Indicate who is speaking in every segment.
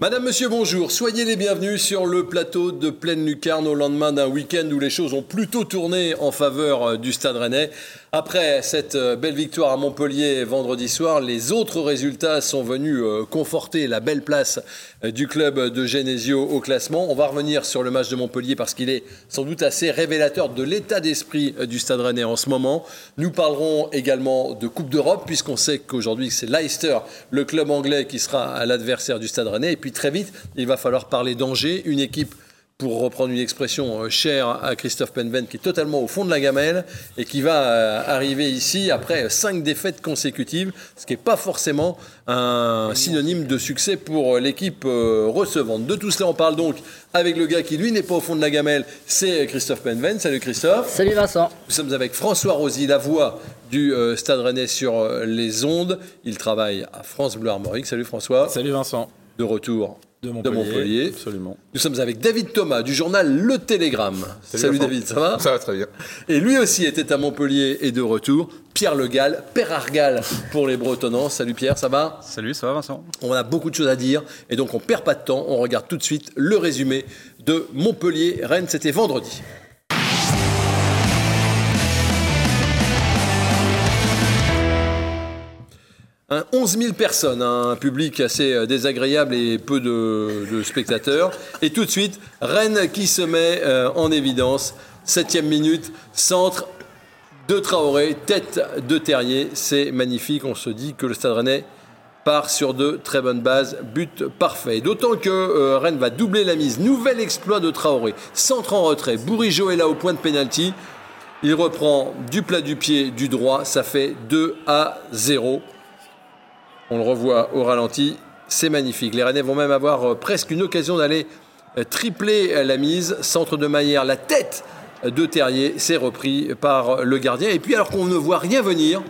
Speaker 1: Madame, monsieur, bonjour. Soyez les bienvenus sur le plateau de Pleine Lucarne au lendemain d'un week-end où les choses ont plutôt tourné en faveur euh, du Stade Rennais. Après cette euh, belle victoire à Montpellier vendredi soir, les autres résultats sont venus euh, conforter la belle place du club de Genesio au classement. On va revenir sur le match de Montpellier parce qu'il est sans doute assez révélateur de l'état d'esprit du Stade Rennais en ce moment. Nous parlerons également de Coupe d'Europe puisqu'on sait qu'aujourd'hui c'est Leicester, le club anglais, qui sera l'adversaire du Stade Rennais. Et puis très vite, il va falloir parler d'Angers, une équipe pour reprendre une expression euh, chère à Christophe Penven, qui est totalement au fond de la gamelle et qui va euh, arriver ici après cinq défaites consécutives, ce qui n'est pas forcément un synonyme de succès pour l'équipe euh, recevante. De tout cela, on parle donc avec le gars qui, lui, n'est pas au fond de la gamelle, c'est Christophe Penven. Salut Christophe.
Speaker 2: Salut Vincent.
Speaker 1: Nous sommes avec François Rosy, la voix du Stade Rennais sur les ondes. Il travaille à France Bleu Armorique. Salut François.
Speaker 3: Salut Vincent.
Speaker 1: De retour
Speaker 3: de Montpellier,
Speaker 1: Absolument. Nous sommes avec David Thomas du journal Le Télégramme. Salut, David, ça va?
Speaker 4: Ça va très bien.
Speaker 1: Et lui aussi était à Montpellier et de retour. Pierre Le Gall, Père Argal pour les Bretonnants. Salut Pierre, ça va?
Speaker 3: Salut, ça va Vincent?
Speaker 1: On a beaucoup de choses à dire et donc on perd pas de temps. On regarde tout de suite le résumé de Montpellier-Rennes. C'était vendredi. Un 11 000 personnes, un public assez euh, désagréable et peu de, spectateurs. Et tout de suite, Rennes qui se met euh, en évidence. Septième minute, centre de Traoré, tête de Terrier. C'est magnifique. On se dit que le Stade Rennais part sur de très bonnes bases. But parfait. D'autant que euh, Rennes va doubler la mise. Nouvel exploit de Traoré. Centre en retrait. Bourigeau est là au point de pénalty. Il reprend du plat du pied du droit. Ça fait 2 à 0. On le revoit au ralenti. C'est magnifique. Les Rennais vont même avoir euh, presque une occasion d'aller euh, tripler euh, la mise. Centre de Maillère, la tête de Terrier, c'est repris par le gardien. Et puis alors qu'on ne voit rien venir,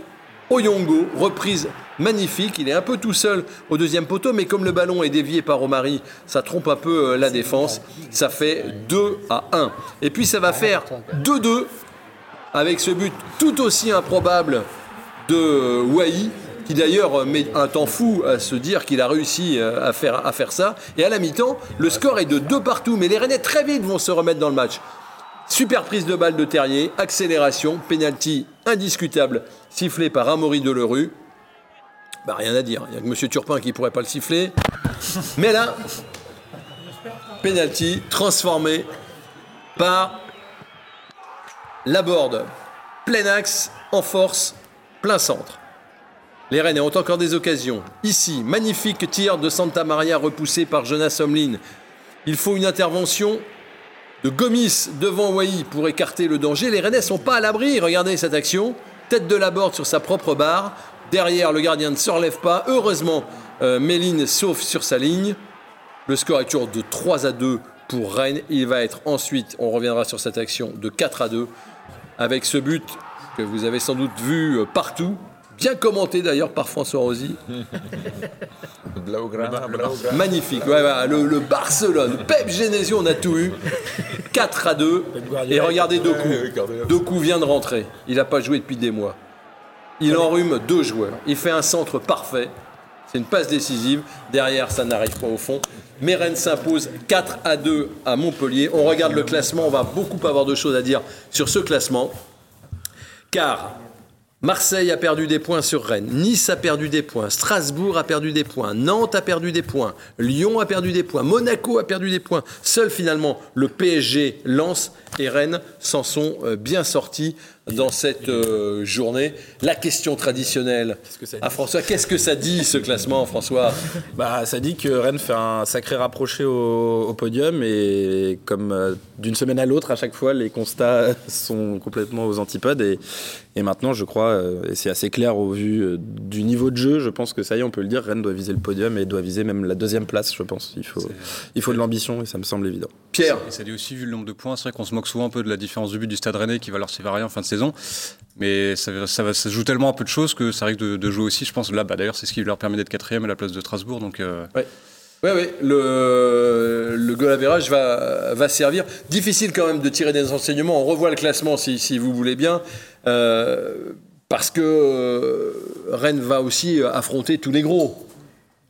Speaker 1: Oyongo, reprise magnifique. Il est un peu tout seul au deuxième poteau, mais comme le ballon est dévié par Omari, ça trompe un peu la défense. Ça fait 2 à 1. Et puis ça va faire 2-2 avec ce but tout aussi improbable de Wai qui d'ailleurs met un temps fou à se dire qu'il a réussi euh, à faire, ça. Et à la mi-temps, le score est de deux partout, mais les Rennais très vite vont se remettre dans le match. Super prise de balle de Terrier, accélération, penalty indiscutable, sifflé par Amaury Delerue. Bah, rien à dire, il n'y a que M. Turpin qui pourrait pas le siffler. Mais là, penalty transformé par Laborde. Plein axe, en force, plein centre. Les Rennes ont encore des occasions. Ici, magnifique tir de Santa Maria repoussé par Jonas Omlin. Il faut une intervention de Gomis devant Wai pour écarter le danger. Les Rennais sont pas à l'abri. Regardez cette action. Tête de la borde sur sa propre barre. Derrière, le gardien ne se relève pas. Heureusement, euh, Méline sauf sur sa ligne. Le score est toujours de 3 à 2 pour Rennes. Il va être ensuite, on reviendra sur cette action, de 4 à 2 avec ce but que vous avez sans doute vu euh, partout bien commenté d'ailleurs par François Rosy. Magnifique, le, Barcelone, Pep Genesio, on a tout eu. 4 à 2. Et regardez Doku. Doku vient de rentrer. Il n'a pas joué depuis des mois. Il enrhume deux joueurs. Il fait un centre parfait. C'est une passe décisive. Derrière, ça n'arrive pas au fond. Meren s'impose 4 à 2 à Montpellier. On regarde le classement. On va beaucoup avoir de choses à dire sur ce classement. Car Marseille a perdu des points sur Rennes, Nice a perdu des points, Strasbourg a perdu des points, Nantes a perdu des points, Lyon a perdu des points, Monaco a perdu des points. Seul finalement le PSG, Lens et Rennes s'en sont euh, bien sortis dans cette euh, journée. La question traditionnelle à François, qu'est-ce que ça dit ce classement, François?
Speaker 3: Bah, Ça dit que Rennes fait un sacré rapproché au, podium et comme euh, d'une semaine à l'autre, à chaque fois, les constats sont complètement aux antipodes. Et, et maintenant, je crois, euh, et c'est assez clair au vu du niveau de jeu, je pense que ça y est, on peut le dire, Rennes doit viser le podium et doit viser même la deuxième place, je pense. Il faut, il faut de l'ambition et ça me semble évident.
Speaker 1: Pierre
Speaker 5: Et ça dit aussi, vu le nombre de points, c'est vrai qu'on se moque souvent un peu de la différence de but du Stade Rennais qui va leur séparer en fin de mais ça, ça, joue tellement un peu de choses que ça risque de, jouer aussi, je pense. Là, bah, d'ailleurs, c'est ce qui leur permet d'être quatrième à la place de Strasbourg. Donc,
Speaker 1: euh... ouais. Ouais, Le, le goal average va, va servir. Difficile quand même de tirer des enseignements. On revoit le classement si, si vous voulez bien. Euh, parce que euh, Rennes va aussi affronter tous les gros.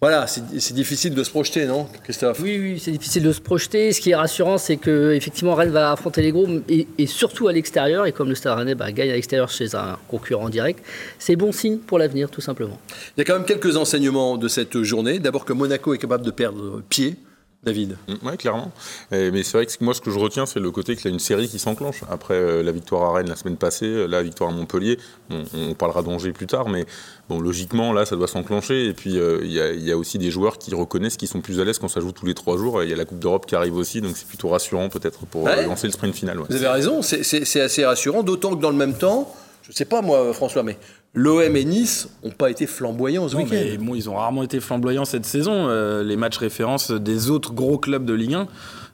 Speaker 1: Voilà, c'est difficile de se projeter, non, Christophe?
Speaker 2: Oui, oui, c'est difficile de se projeter. Ce qui est rassurant, c'est que effectivement Rennes va affronter les gros et, surtout à l'extérieur. Et comme le Stade Rennais bah, gagne à l'extérieur chez un concurrent direct, c'est bon signe pour l'avenir, tout simplement.
Speaker 1: Il y a quand même quelques enseignements de cette journée. D'abord que Monaco est capable de perdre pied David.
Speaker 4: Mm, oui, clairement. mais c'est vrai que moi, ce que je retiens, c'est le côté qu'il y a une série qui s'enclenche. Après euh, la victoire à Rennes la semaine passée, euh, la victoire à Montpellier, on, parlera d'Angers plus tard, mais bon, logiquement, là, ça doit s'enclencher. Et puis, euh, il y, a aussi des joueurs qui reconnaissent qu'ils sont plus à l'aise quand ça joue tous les trois jours. Il y a la Coupe d'Europe qui arrive aussi, donc c'est plutôt rassurant peut-être pour lancer le sprint final.
Speaker 1: Vous avez raison, c'est assez rassurant, d'autant que dans le même temps, je ne sais pas moi, François, mais L'OM et Nice n'ont pas été flamboyants ce week-end.
Speaker 3: Bon, ils ont rarement été flamboyants cette saison. Euh, les matchs références des autres gros clubs de Ligue 1,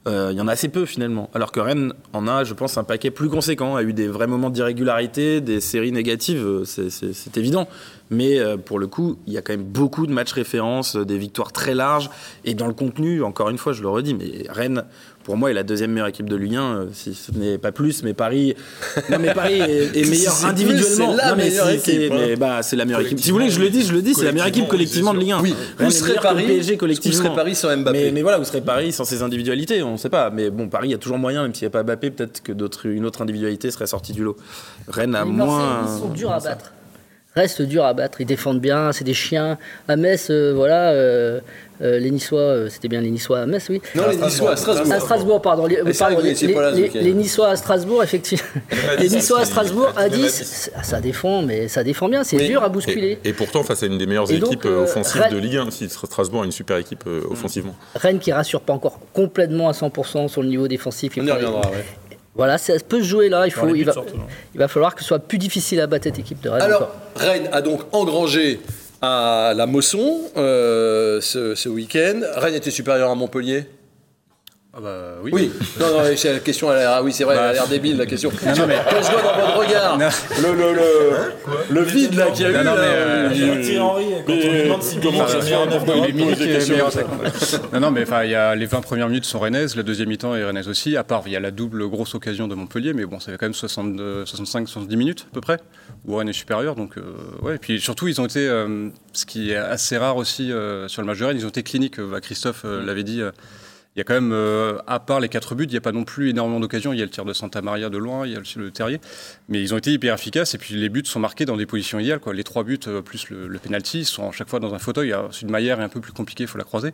Speaker 3: euh, il y en a assez peu finalement. Alors que Rennes en a, je pense, un paquet plus conséquent, a eu des vrais moments d'irrégularité, des séries négatives, euh, c'est évident. Mais pour le coup, il y a quand même beaucoup de matchs références, des victoires très larges. Et dans le contenu, encore une fois, je le redis, mais Rennes pour moi, est la deuxième meilleure équipe de Ligue 1, euh, si ce n'est pas plus. Mais Paris, non, mais Paris est, meilleur individuellement.
Speaker 1: C'est la meilleure équipe.
Speaker 3: Hein. Bah, c'est la meilleure équipe. Si vous voulez, je le dis, je le dis, c'est la meilleure équipe collectivement de Ligue 1.
Speaker 1: Oui. Vous serez Paris, PSG collectivement. Vous serez Paris sans Mbappé.
Speaker 3: Mais, voilà, vous serez Paris sans ses individualités, on ne sait pas. Mais bon, Paris, il y a toujours moyen, même s'il n'y a pas Mbappé, peut-être que une autre individualité serait sortie du lot. Rennes a moins.
Speaker 2: Ils sont durs à battre reste dur à battre. Ils défendent bien, c'est des chiens. À Metz, euh, voilà, euh, euh, les Niçois, c'était bien les Niçois à Metz, oui.
Speaker 1: Non, les Niçois à Strasbourg.
Speaker 2: À Strasbourg, pardon. Les, les, Niçois à Strasbourg, effectivement. les Niçois à Strasbourg à 10, ça défend, mais ça défend bien, c'est dur à bousculer.
Speaker 4: Et, pourtant, face à une des meilleures équipes offensives de Ligue 1, si Strasbourg a une super équipe offensivement.
Speaker 2: Rennes qui rassure pas encore complètement à 100% sur le niveau défensif.
Speaker 1: On y reviendra, ouais.
Speaker 2: Voilà, ça peut se jouer là. Il, faut, il, va, il va falloir que ce soit plus difficile à battre cette équipe de Rennes.
Speaker 1: Alors, Rennes a donc engrangé à la Mosson euh, ce, ce week-end. Rennes était supérieur à Montpellier?
Speaker 5: Ah bah oui.
Speaker 1: Oui, non, non, c'est la question, elle a, ah oui, c'est vrai, elle a l'air débile la question. Non, non, mais... Quand je vois dans votre regard le, le, le, le vide là qu'il y a eu. Non, mais.
Speaker 3: Euh, Thierry Henry, quand on lui demande s'il commence à faire
Speaker 5: Non, non, mais il y a les 20 premières minutes sont rennaises, la deuxième mi-temps est rennaise aussi, à part il y a la double grosse occasion de Montpellier, mais bon, ça fait quand même 65-70 minutes à peu près, où Rennes est supérieur. Donc, euh, ouais, et puis surtout, ils ont été, euh, ce qui est assez rare aussi sur le match de Rennes, ils ont été cliniques, bah, Christophe l'avait dit il y a quand même, euh, à part les quatre buts, il n'y a pas non plus énormément d'occasions. Il y a le tir de Santa Maria de loin, il y a le, le terrier. Mais ils ont été hyper efficaces et puis les buts sont marqués dans des positions idéales. Quoi. Les trois buts euh, plus le, le penalty sont à chaque fois dans un fauteuil. Celui de Maillère est un peu plus compliqué, il faut la croiser.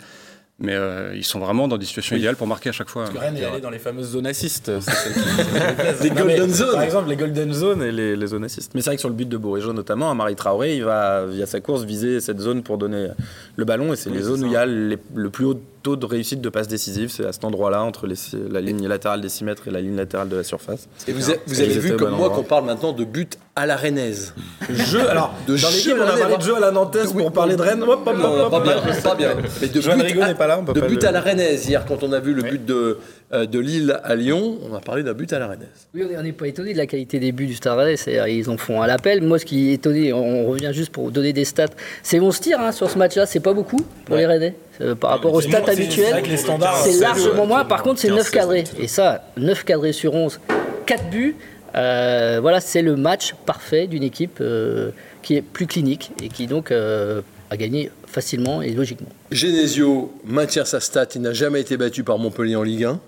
Speaker 5: Mais euh, ils sont vraiment dans des situations idéales pour marquer à chaque fois.
Speaker 3: Parce que Rennes est allé dans les fameuses zones assists.
Speaker 1: les golden zones.
Speaker 3: Par exemple, les golden zones et les, les zones assists. Mais c'est vrai que sur le but de Bourigeau notamment, à Marie Traoré, il va, via sa course, viser cette zone pour donner le ballon. Et c'est les zones où il y a le plus haut taux de réussite de passe décisive. C'est à cet endroit-là, entre la ligne latérale des 6 mètres et la ligne latérale de la surface.
Speaker 1: Et vous, avez vu comme moi qu'on parle maintenant de but à la rennaise.
Speaker 3: Jeu, alors, de dans on a parlé de jeu à la nantaise pour parler de Rennes.
Speaker 1: Pas bien, pas bien. Mais de but, à, pas là, de but à la rennaise. Hier, quand on a vu le but de, de Lille à Lyon, on a parlé d'un but à la rennaise.
Speaker 2: Oui, on n'est pas étonné de la qualité des buts du Stade Rennais. Ils en font à l'appel. Moi, ce qui est étonné, on revient juste pour donner des stats. C'est mon tir hein, sur ce match-là. C'est pas beaucoup pour les Rennais. Euh, par rapport aux stats habituels, c'est largement moins. Par contre, c'est 9 cadrés. Et ça, 9 cadrés sur 11, 4 buts. Euh, voilà, c'est le match parfait d'une équipe euh, qui est plus clinique et qui donc a gagné facilement et logiquement.
Speaker 1: Genesio maintient sa stat, il n'a jamais été battu par Montpellier en Ligue 1.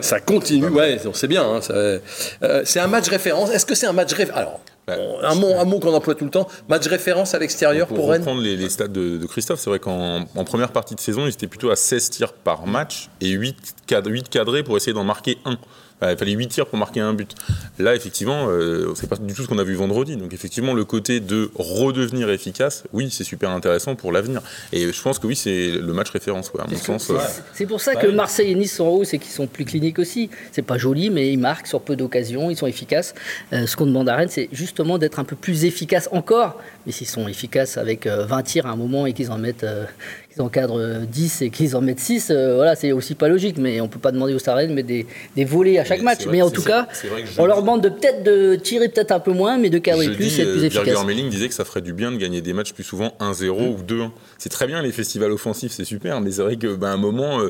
Speaker 1: Ça continue, ouais, on sait bien. Hein, c'est un match référence. Est-ce que c'est un match référence Alors, un mot, un mot qu'on emploie tout le temps. Match référence à l'extérieur pour, pour Rennes.
Speaker 4: Pour reprendre les, stats de, Christophe, c'est vrai qu'en première partie de saison, il était plutôt à 16 tirs par match et 8, 8 cadrés pour essayer d'en marquer un. Bah, il fallait 8 tirs pour marquer un but. Là, effectivement, euh, c'est pas du tout ce qu'on a vu vendredi. Donc, effectivement, le côté de redevenir efficace, oui, c'est super intéressant pour l'avenir. Et je pense que oui, c'est le match référence, à mon sens. Euh.
Speaker 2: C'est pour ça que Marseille et Nice sont hauts, c'est qu'ils sont plus cliniques aussi. C'est pas joli, mais ils marquent sur peu d'occasions, ils sont efficaces. Euh, ce qu'on demande à Rennes, c'est justement d'être un peu plus efficace encore. Mais s'ils sont efficaces avec 20 tirs à un moment et qu'ils en mettent qu'ils encadrent 10 et qu'ils en mettent 6, voilà, c'est aussi pas logique. Mais on peut pas demander aux Stars de mettre des, des volets à chaque match. mais en tout cas, on leur demande de peut-être de tirer peut-être un peu moins, mais de cadrer plus et être plus efficace.
Speaker 4: Melling disait que ça ferait du bien de gagner des matchs plus souvent 1-0 ou 2-1. C'est très bien les festivals offensifs, c'est super, mais c'est vrai qu'à bah, un moment,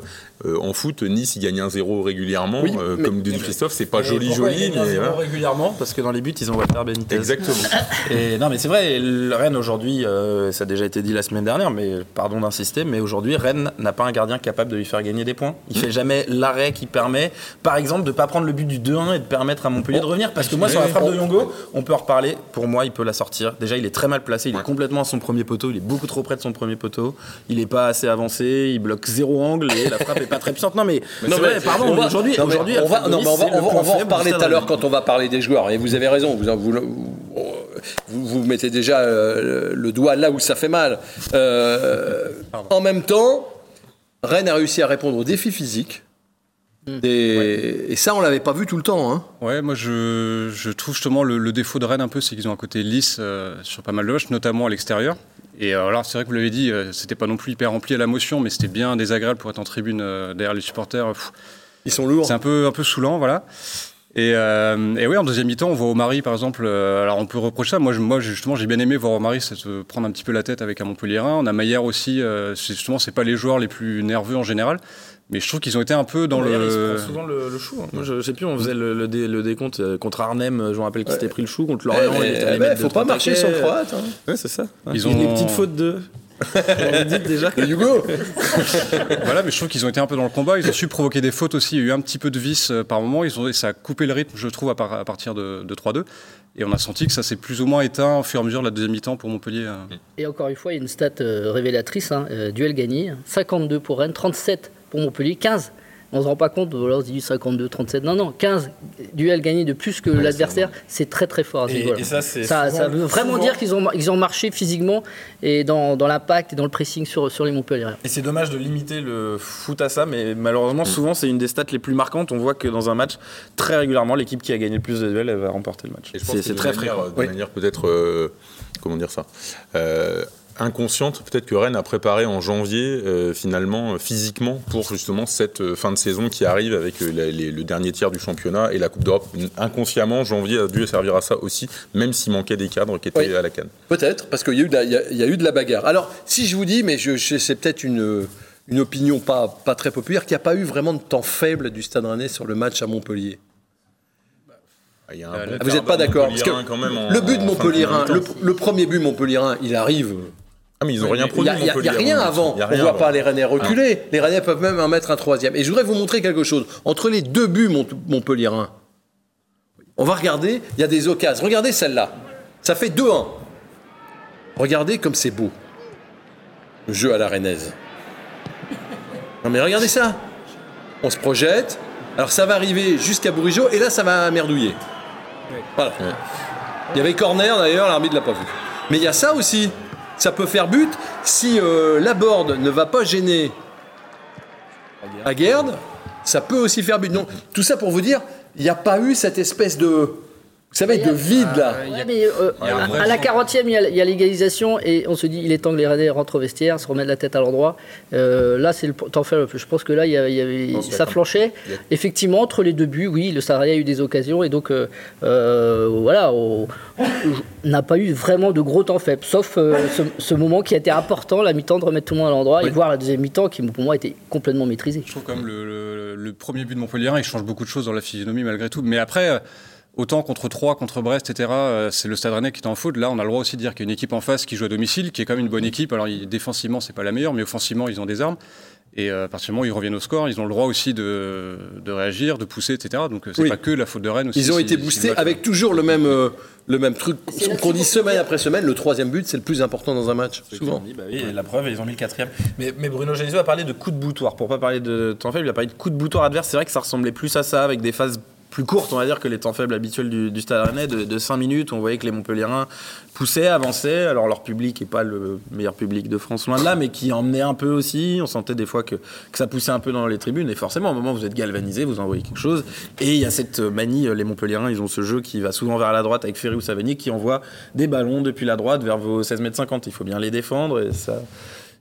Speaker 4: en foot, Nice, il gagne 1-0 régulièrement, comme dit Christophe, c'est pas joli, joli.
Speaker 3: Mais, régulièrement, parce que dans les buts, ils ont Walter Benitez.
Speaker 4: Exactement.
Speaker 3: Et non, mais c'est vrai, Rennes aujourd'hui, euh, ça a déjà été dit la semaine dernière, mais pardon d'insister, mais aujourd'hui, Rennes n'a pas un gardien capable de lui faire gagner des points. Il fait jamais l'arrêt qui permet, par exemple, de pas prendre le but du 2-1 et de permettre à Montpellier de revenir. Parce que moi, sur la frappe de Yongo, on peut en reparler. Pour moi, il peut la sortir. Déjà, il est très mal placé. Il est complètement à son premier poteau. Il est beaucoup trop près de son premier poteau. Il est pas assez avancé. Il bloque zéro angle et la frappe est pas très puissante. Non, mais,
Speaker 1: non, vrai, pardon, aujourd'hui, on va, on va, on va en reparler tout à l'heure quand on va parler des joueurs. Et vous avez raison. Vous, vous, vous, vous mettez déjà euh, le doigt là où ça fait mal. Euh, en même temps, Rennes a réussi à répondre aux défis physiques. Hmm. Et, ça, on l'avait pas vu tout le temps. Hein.
Speaker 5: Ouais, moi je, trouve justement le, défaut de Rennes un peu, c'est qu'ils ont un côté lisse euh, sur pas mal de matchs, notamment à l'extérieur. Et alors, c'est vrai que vous l'avez dit, c'était pas non plus hyper rempli à la motion, mais c'était bien désagréable pour être en tribune derrière les supporters.
Speaker 1: Ils sont lourds.
Speaker 5: C'est un peu, un peu saoulant, voilà. Et, euh, et, oui, en deuxième mi-temps, on voit Omari, par exemple. Euh, alors, on peut reprocher ça. Moi, moi justement, j'ai bien aimé voir Omari se prendre un petit peu la tête avec un Montpellierin. On a Maillard aussi. Euh, justement, c'est pas les joueurs les plus nerveux en général. Mais je trouve qu'ils ont été un peu dans le.
Speaker 3: Ils souvent le, chou. Hein. Moi, je, sais plus, on faisait le, le, décompte contre Arnhem. Je me rappelle qui s'était pris le chou. Contre Lorient,
Speaker 1: il était allé mettre faut pas marcher sur le croate. Hein.
Speaker 3: Ouais, c'est ça. Ils ont des petites fautes de.
Speaker 1: dit déjà. Hugo
Speaker 5: Voilà, mais je trouve qu'ils ont été un peu dans le combat. Ils ont su provoquer des fautes aussi. Il y a eu un petit peu de vis euh, par moment. Ils ont, ça a coupé le rythme, je trouve, à, partir de, 3-2. Et on a senti que ça s'est plus ou moins éteint au fur et à mesure de la deuxième mi-temps pour Montpellier. Euh.
Speaker 2: Et encore une fois, il y a une stat euh, révélatrice. Hein. duel gagné, 52 pour Rennes, 37 pour Montpellier, 15 on ne se rend pas compte, on se dit 52, 37, non, non, 15 duels gagnés de plus que l'adversaire, c'est très très fort à ce ça,
Speaker 3: ça,
Speaker 2: veut vraiment dire qu'ils ont, ils ont marché physiquement et dans, dans l'impact et dans le pressing sur, sur les Montpellier.
Speaker 3: Et c'est dommage de limiter le foot à ça, mais malheureusement, souvent, c'est une des stats les plus marquantes. On voit que dans un match, très régulièrement, l'équipe qui a gagné le plus de duels, elle va remporter le match.
Speaker 4: C'est très fréquent. De manière peut-être, euh, comment dire ça euh, inconsciente, peut-être que Rennes a préparé en janvier, euh, finalement, euh, physiquement, pour justement cette euh, fin de saison qui arrive avec le dernier tiers du championnat et la Coupe d'Europe. Inconsciemment, janvier a dû servir à ça aussi, même s'il manquait des cadres qui étaient à la canne.
Speaker 1: Peut-être, parce qu'il y, y, a eu de la bagarre. Alors, si je vous dis, mais je, c'est peut-être une, une opinion pas, pas très populaire, qu'il n'y a pas eu vraiment de temps faible du Stade Rennais sur le match à Montpellier. Ah, vous n'êtes pas d'accord Le but de Montpellier, le, le, premier but Montpellier, il arrive
Speaker 4: ah, mais ils n'ont rien produit.
Speaker 1: Il n'y a, rien avant. on ne voit pas les Rennais reculer. Les Rennais peuvent même en mettre un troisième. Et je voudrais vous montrer quelque chose. Entre les deux buts Montpellier on va regarder, il y a des occasions. Regardez celle-là. Ça fait 2-1. Regardez comme c'est beau. Le jeu à la rennaise. Non mais regardez ça. On se projette. Alors ça va arriver jusqu'à Bourigeau et là ça va merdouiller. Voilà. Il y avait corner d'ailleurs, l'arbitre ne l'a pas vu. Mais il y a ça aussi ça peut faire but. Si euh, la board ne va pas gêner Aguerd, ça peut aussi faire but. Donc, tout ça pour vous dire, il n'y a pas eu cette espèce de ça va être de vide là.
Speaker 2: Euh, à, la 40e, il y a, l'égalisation et on se dit il est temps que les Rennais rentrent au vestiaire, se remettent la tête à l'endroit. Euh, là, c'est le temps faire le plus. Je pense que là, il y, avait, ça flanchait. Effectivement, entre les deux buts, oui, le Stade a eu des occasions et donc euh, voilà, on n'a pas eu vraiment de gros temps faible, sauf ce, moment qui a été important, la mi-temps de remettre tout le monde à l'endroit et voir la deuxième mi-temps qui pour moi était complètement maîtrisée.
Speaker 5: Je trouve comme le, le, premier but de Montpellier, il change beaucoup de choses dans la physionomie malgré tout. Mais après. Autant contre Troyes, contre Brest, etc., euh, c'est le Stade Rennais qui est en faute. Là, on a le droit aussi de dire qu'il y a une équipe en face qui joue à domicile, qui est quand même une bonne équipe. Alors, défensivement, c'est pas la meilleure, mais offensivement, ils ont des armes. Et euh, à partir du moment où ils reviennent au score, ils ont le droit aussi de, réagir, de pousser, etc. Donc, euh, c'est pas que la faute de Rennes aussi.
Speaker 1: Ils ont été boostés avec toujours le même, le même truc qu'on dit semaine après semaine. Le troisième but, c'est le plus important dans un match, souvent.
Speaker 3: Bah oui, la preuve, ils ont mis le quatrième. Mais, mais Bruno Genesio a parlé de coup de boutoir. Pour pas parler de temps faible, il a parlé de coup de boutoir adverse. C'est vrai que ça ressemblait plus à ça, avec des phases plus courte, on va dire, que les temps faibles habituels du, Stade Rennais, de, 5 minutes. On voyait que les Montpelliérains poussaient, avançaient. Alors leur public n'est pas le meilleur public de France, loin de là, mais qui emmenait un peu aussi. On sentait des fois que, ça poussait un peu dans les tribunes. Et forcément, au moment où vous êtes galvanisé, vous envoyez quelque chose. Et il y a cette manie, les Montpelliérains, ils ont ce jeu qui va souvent vers la droite avec Ferry ou Savigny qui envoie des ballons depuis la droite vers vos 16 mètres 50. Il faut bien les défendre et ça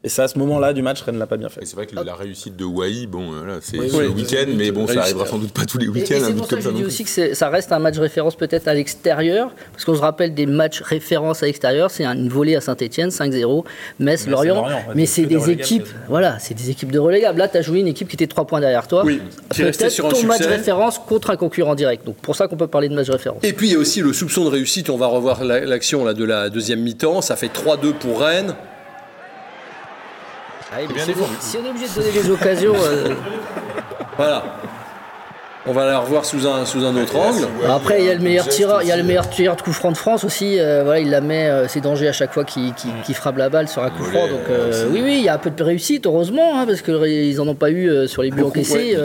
Speaker 3: Et ça, à ce moment-là du match, Rennes l'a pas bien fait.
Speaker 4: C'est vrai que la réussite de Wai, bon, euh, c'est le week-end, mais bon, ça arrivera sans doute pas tous les week-ends.
Speaker 2: C'est pour ça que je dis aussi que ça reste un match référence peut-être à l'extérieur, parce qu'on se rappelle des matchs référence à l'extérieur, c'est une volée à Saint-Etienne, 5-0, Metz, Lorient, mais c'est des équipes, voilà, c'est des équipes de relégables. Là, tu as joué une équipe qui était 3 points derrière toi.
Speaker 1: Oui,
Speaker 2: peut-être ton match référence contre un concurrent direct. Donc pour ça qu'on peut parler de match référence.
Speaker 1: Et puis il y a aussi le soupçon de réussite, on va revoir l'action de la deuxième mi-temps, ça fait 3-2 pour Rennes.
Speaker 2: Ah si on est obligé de donner des occasions. Euh,
Speaker 1: voilà. On va la revoir sous un, sous un autre angle.
Speaker 2: Après, il y a le meilleur tireur, il y a le meilleur tireur de coup franc de France aussi. Euh, voilà, il la met, euh, c'est danger à chaque fois qu'il frappe la balle sur un coup franc. Donc oui, oui, il y a un peu de réussite, heureusement, hein, parce qu'ils en ont pas eu sur les buts encaissés.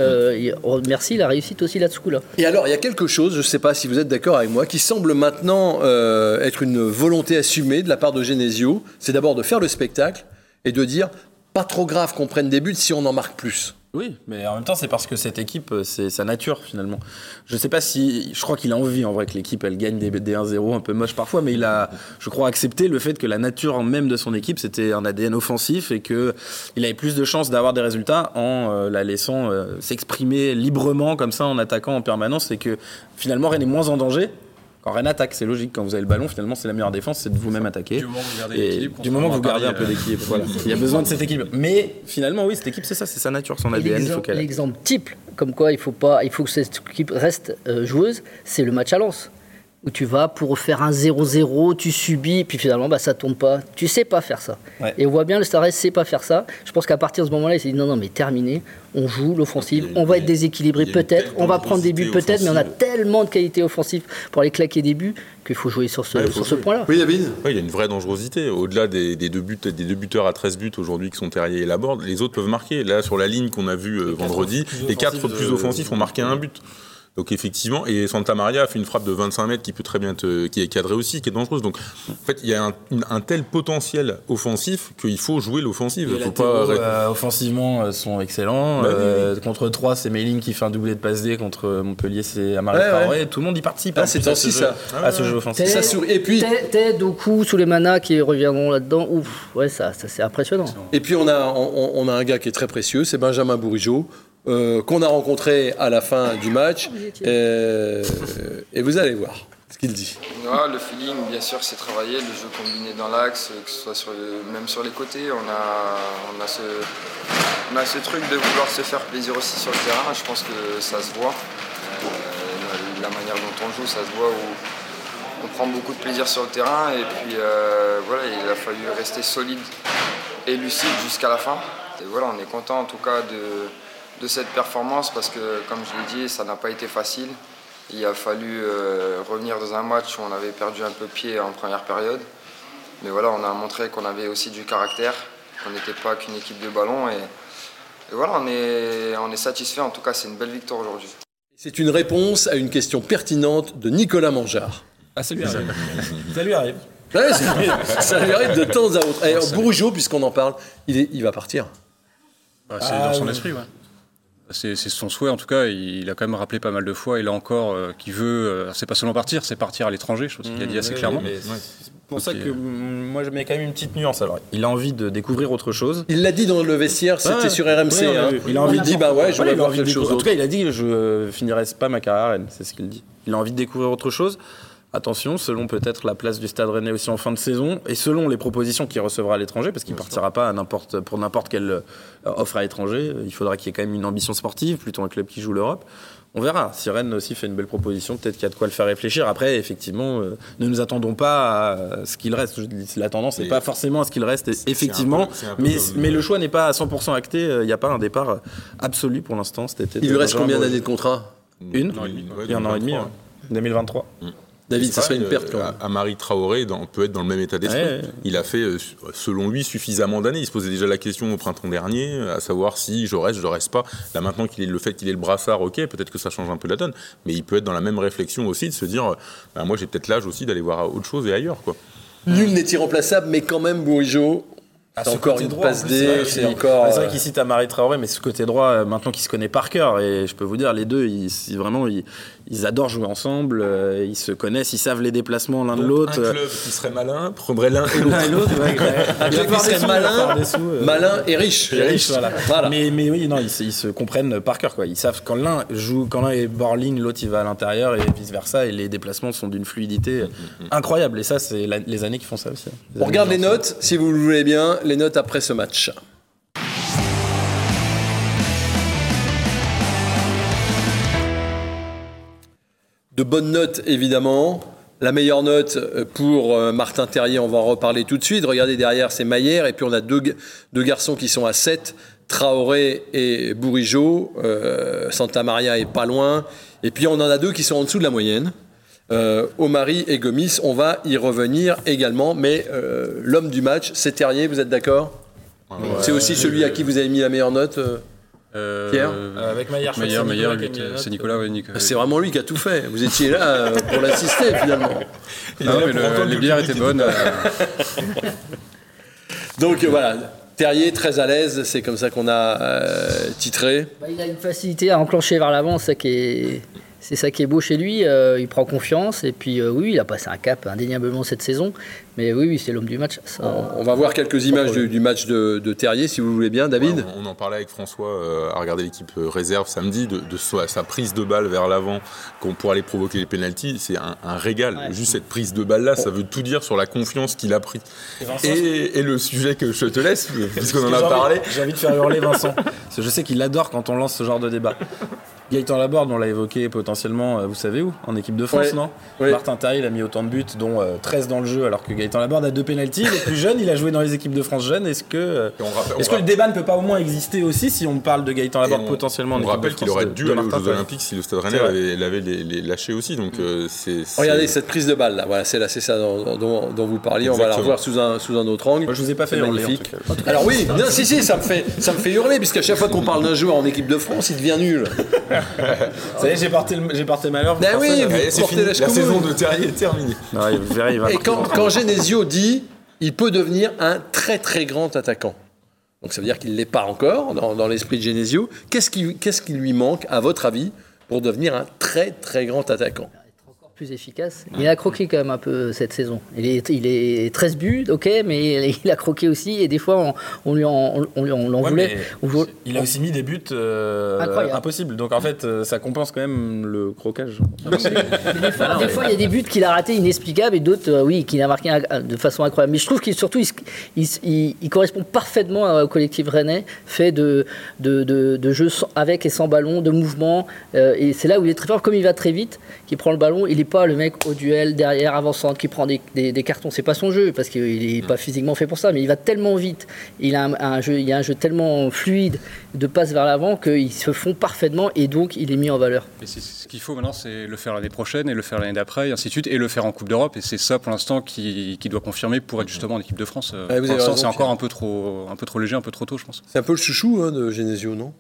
Speaker 2: Oh, merci, la réussite aussi là de ce coup-là.
Speaker 1: Et alors, il y a quelque chose, je ne sais pas si vous êtes d'accord avec moi, qui semble maintenant être une volonté assumée de la part de Genesio. C'est d'abord de faire le spectacle et de dire pas trop grave qu'on prenne des buts si on en marque plus.
Speaker 3: Oui, mais en même temps, c'est parce que cette équipe, euh, c'est sa nature finalement. Je sais pas si. Je crois qu'il a envie en vrai que l'équipe elle gagne des, 1-0 un peu moche parfois, mais il a, je crois, accepté le fait que la nature même de son équipe, c'était un ADN offensif et qu'il avait plus de chances d'avoir des résultats en euh, la laissant euh, s'exprimer librement comme ça en attaquant en permanence et que finalement Rennes est moins en danger quand Rennes attaque, c'est logique. Quand vous avez le ballon, finalement, c'est la meilleure défense, c'est de vous-même attaquer. Du moment où vous gardez, un peu d'équilibre. Voilà. Il y a besoin de cette équipe. Mais finalement, oui, cette équipe, c'est ça, c'est sa nature, son ADN.
Speaker 2: L'exemple type, comme quoi il faut, pas, il faut que cette équipe reste euh, joueuse, c'est le match à Lens où tu vas pour faire un 0-0, tu subis, puis finalement bah, ça tombe pas. Tu sais pas faire ça. Et on voit bien le Stars sait pas faire ça. Je pense qu'à partir de ce moment-là, il s'est dit non, non, mais terminé, on joue l'offensive, on va être déséquilibré peut-être, on va prendre des buts peut-être, mais on a tellement de qualité offensive pour aller claquer des buts qu'il faut jouer sur ce, sur ce point-là.
Speaker 1: Oui, David?
Speaker 4: Oui, il y a une vraie dangerosité. Au-delà des, deux buts, des deux buteurs à 13 buts aujourd'hui qui sont Terrier et Laborde, les autres peuvent marquer. Là, sur la ligne qu'on a vue euh, vendredi, les quatre plus offensifs ont marqué un but. Donc effectivement, et Santa Maria a fait une frappe de 25 mètres qui peut très bien te, qui est cadrée aussi, qui est dangereuse. Donc en fait, il y a un, tel potentiel offensif qu'il faut jouer l'offensive.
Speaker 3: Faut pas euh, offensivement euh, sont excellents. Bah euh, contre 3, c'est Mailing qui fait un doublé de passe D. Contre Montpellier, c'est Amari ouais, Tout le monde y participe.
Speaker 1: Ah, c'est aussi ça.
Speaker 3: À ce jeu offensif.
Speaker 2: Et puis Ted, Doku, sous les manas qui reviendront là-dedans. Ouf, ouais, ça, ça c'est impressionnant.
Speaker 1: Et puis on a, on, on, a un gars qui est très précieux, c'est Benjamin Bourigeau. Euh, qu'on a rencontré à la fin du match. Euh, et, vous allez voir ce qu'il dit.
Speaker 6: le feeling, bien sûr, c'est travailler, le jeu combiné dans l'axe, que ce soit sur même sur les côtés. On a, on, a ce, on a ce truc de vouloir se faire plaisir aussi sur le terrain. Je pense que ça se voit. Euh, la manière dont on joue, ça se voit où on prend beaucoup de plaisir sur le terrain. Et puis voilà, il a fallu rester solide et lucide jusqu'à la fin. Et voilà, on est content en tout cas de de cette performance parce que, comme je l'ai dit, ça n'a pas été facile. Il a fallu euh, revenir dans un match où on avait perdu un peu pied en première période. Mais voilà, on a montré qu'on avait aussi du caractère, qu'on n'était pas qu'une équipe de ballon. Et, voilà, on est, on est satisfait. En tout cas, c'est une belle victoire aujourd'hui.
Speaker 1: C'est une réponse à une question pertinente de Nicolas Mangeard.
Speaker 3: Ah, ça lui arrive. ça lui arrive.
Speaker 1: ça lui arrive de temps à autre. Et Bourgeot, puisqu'on en parle, il, est, il va partir.
Speaker 5: c'est dans son ah, esprit, ouais. C'est son souhait en tout cas. Il, a quand même rappelé pas mal de fois, et là encore, euh, qu'il veut. Euh, c'est pas seulement partir, c'est partir à l'étranger, chose qu'il a dit assez clairement.
Speaker 3: C'est pour ça que euh, moi je mets quand même une petite nuance. Alors, il a envie de découvrir autre chose.
Speaker 1: Il l'a dit dans le vestiaire, c'était sur RMC. Hein. Il a envie de dire bah ouais, je voir quelque chose.
Speaker 3: En tout cas, il a dit je finirai pas ma carrière c'est ce qu'il dit. Il a envie de découvrir autre chose. Attention, selon peut-être la place du Stade Rennais aussi en fin de saison, et selon les propositions qu'il recevra à l'étranger, parce qu'il ne partira pas à pour n'importe quelle euh, offre à l'étranger, il faudra qu'il y ait quand même une ambition sportive, plutôt un club qui joue l'Europe. On verra. Si Rennes aussi fait une belle proposition, peut-être qu'il y a de quoi le faire réfléchir. Après, effectivement, euh, ne nous attendons pas à ce qu'il reste. La tendance n'est pas forcément à ce qu'il reste, effectivement. mais, mais le choix n'est pas à 100% acté. Il n'y a pas un départ absolu pour l'instant
Speaker 1: Il lui reste combien d'années de contrat?
Speaker 3: Une Il y en a un an et demi. 2023.
Speaker 1: David, ça serait une perte quand même.
Speaker 4: Amari Traoré peut être dans le même état d'esprit. Il a fait, euh, selon lui, suffisamment d'années. Il se posait déjà la question au printemps dernier, à savoir si je reste, je reste pas. Là maintenant qu'il est le fait qu'il ait le brassard, ok, peut-être que ça change un peu la donne. Mais il peut être dans la même réflexion aussi de se dire, bah, moi j'ai peut-être l'âge aussi d'aller voir autre chose et ailleurs, quoi.
Speaker 1: Nul n'est irremplaçable, mais quand même, Bourigeau, c'est encore une passe D, c'est encore.
Speaker 3: C'est vrai qu'il cite Amari Traoré, mais ce côté droit, euh, maintenant qu'il se connaît par cœur, et je peux vous dire, les deux, ils, vraiment, ils, adorent jouer ensemble, euh, ils se connaissent, ils savent les déplacements l'un de l'autre.
Speaker 4: Un club qui serait malin prendrait l'un et l'autre.
Speaker 1: un club qui serait malin, malin et riche.
Speaker 3: Et riche voilà. Mais, mais oui, non, ils, se comprennent par cœur, quoi. Ils savent quand l'un joue, quand l'un est bord ligne, l'autre il va à l'intérieur et vice versa, et les déplacements sont d'une fluidité mm, mm, mm. incroyable. Et ça, c'est les années qui font ça aussi.
Speaker 1: On regarde les notes, si vous le voulez bien les notes après ce match. De bonnes notes, évidemment. La meilleure note pour euh, Martin Terrier, on va en reparler tout de suite. Regardez derrière, c'est Maillère. Et puis on a deux, deux, garçons qui sont à 7, Traoré et Bourigeau. Euh, Santa Maria est pas loin. Et puis on en a deux qui sont en dessous de la moyenne. Euh, Omari et Gomis, on va y revenir également. Mais euh, l'homme du match, c'est Terrier, vous êtes d'accord? C'est aussi celui à qui vous avez mis la meilleure note euh, Pierre
Speaker 3: Avec Maillard,
Speaker 5: c'est Nicolas.
Speaker 1: C'est vraiment lui qui a tout fait. Vous étiez là pour l'assister finalement.
Speaker 5: les bières étaient bonnes.
Speaker 1: Donc voilà, Terrier très à l'aise, c'est comme ça qu'on a titré.
Speaker 2: Bah, il a une facilité à enclencher vers l'avant, ça qui est c'est ça qui est beau chez lui. Euh, il prend confiance et puis euh, oui, il a passé un cap indéniablement cette saison. Mais oui, oui c'est l'homme du match.
Speaker 1: on va voir quelques images du, match de, Terrier, si vous voulez bien, David.
Speaker 4: on, en parlait avec François euh, à regarder l'équipe réserve samedi, de, sa prise de balle vers l'avant pour aller provoquer les pénalties. C'est un, régal. Juste cette prise de balle-là, ça veut tout dire sur la confiance qu'il a pris. Et, le sujet que je te laisse, puisqu'on en a parlé.
Speaker 3: J'ai envie de faire hurler Vincent. parce que je sais qu'il adore quand on lance ce genre de débat. Gaëtan Laborde, on l'a évoqué potentiellement, euh, vous savez où? En équipe de France, non? Martin Taille, il a mis autant de buts, dont 13 euh, dans le jeu, alors que Gaëtan Laborde a deux pénalties. Il est plus jeune, il a joué dans les équipes de France jeunes. Est-ce que, euh, est-ce que le débat ne peut pas au moins exister aussi si on parle de Gaëtan Laborde potentiellement
Speaker 4: On rappelle qu'il aurait dû aller aux Jeux Olympiques si le Stade Rennais l'avait lâché aussi. Donc, c'est,
Speaker 1: Regardez cette prise de balle là, voilà, c'est, là, c'est ça dont, vous parliez. On va la revoir sous un, sous un autre angle.
Speaker 3: Moi, je vous ai pas fait
Speaker 1: magnifique. Alors oui, non, si, si, ça me fait, ça me fait hurler, puisqu'à chaque fois qu'on parle d'un joueur en équipe de France, il devient nul.
Speaker 3: Ça y est, j'ai porté, j'ai porté malheur.
Speaker 1: Ben oui,
Speaker 4: c'est fini. La, saison de Terrier est terminée.
Speaker 1: Et quand, quand Genesio dit il peut devenir un très très grand attaquant. Donc ça veut dire qu'il ne l'est pas encore dans, dans l'esprit de Genesio. Qu'est-ce qui, qu'est-ce qui lui manque, à votre avis, pour devenir un très très grand attaquant?
Speaker 2: Plus efficace. Il a croqué quand même un peu cette saison. Il est, il est 13 buts, ok, mais il a croqué aussi et des fois on, lui en, on, on voulait.
Speaker 3: il a aussi mis des buts euh, impossibles. Donc en fait, euh, ça compense quand même le croquage.
Speaker 2: des, fois, il y a des buts qu'il a ratés inexplicables et d'autres, euh, oui, qu'il a marqué de façon incroyable. Mais je trouve qu'il surtout il, il, correspond parfaitement au collectif rennais, fait de, de, de, jeux avec et sans ballon, de mouvement. et c'est là où il est très fort. Comme il va très vite, qu'il prend le ballon, il est pas le mec au duel, derrière, avançant, qui prend des, des, cartons. C'est pas son jeu, parce qu'il n'est pas physiquement fait pour ça, mais il va tellement vite. Il a un, jeu, il y a un jeu tellement fluide de passe vers l'avant qu'ils se font parfaitement et donc il est mis en valeur.
Speaker 5: ce qu'il faut maintenant, c'est le faire l'année prochaine et le faire l'année d'après, et ainsi de suite, et le faire en Coupe d'Europe. Et c'est ça pour l'instant qui, qui, doit confirmer pour être justement en équipe de France. pour l'instant, c'est encore un peu, trop, un peu trop léger, un peu trop tôt, je pense.
Speaker 1: C'est un peu le chouchou hein, de Genesio, non?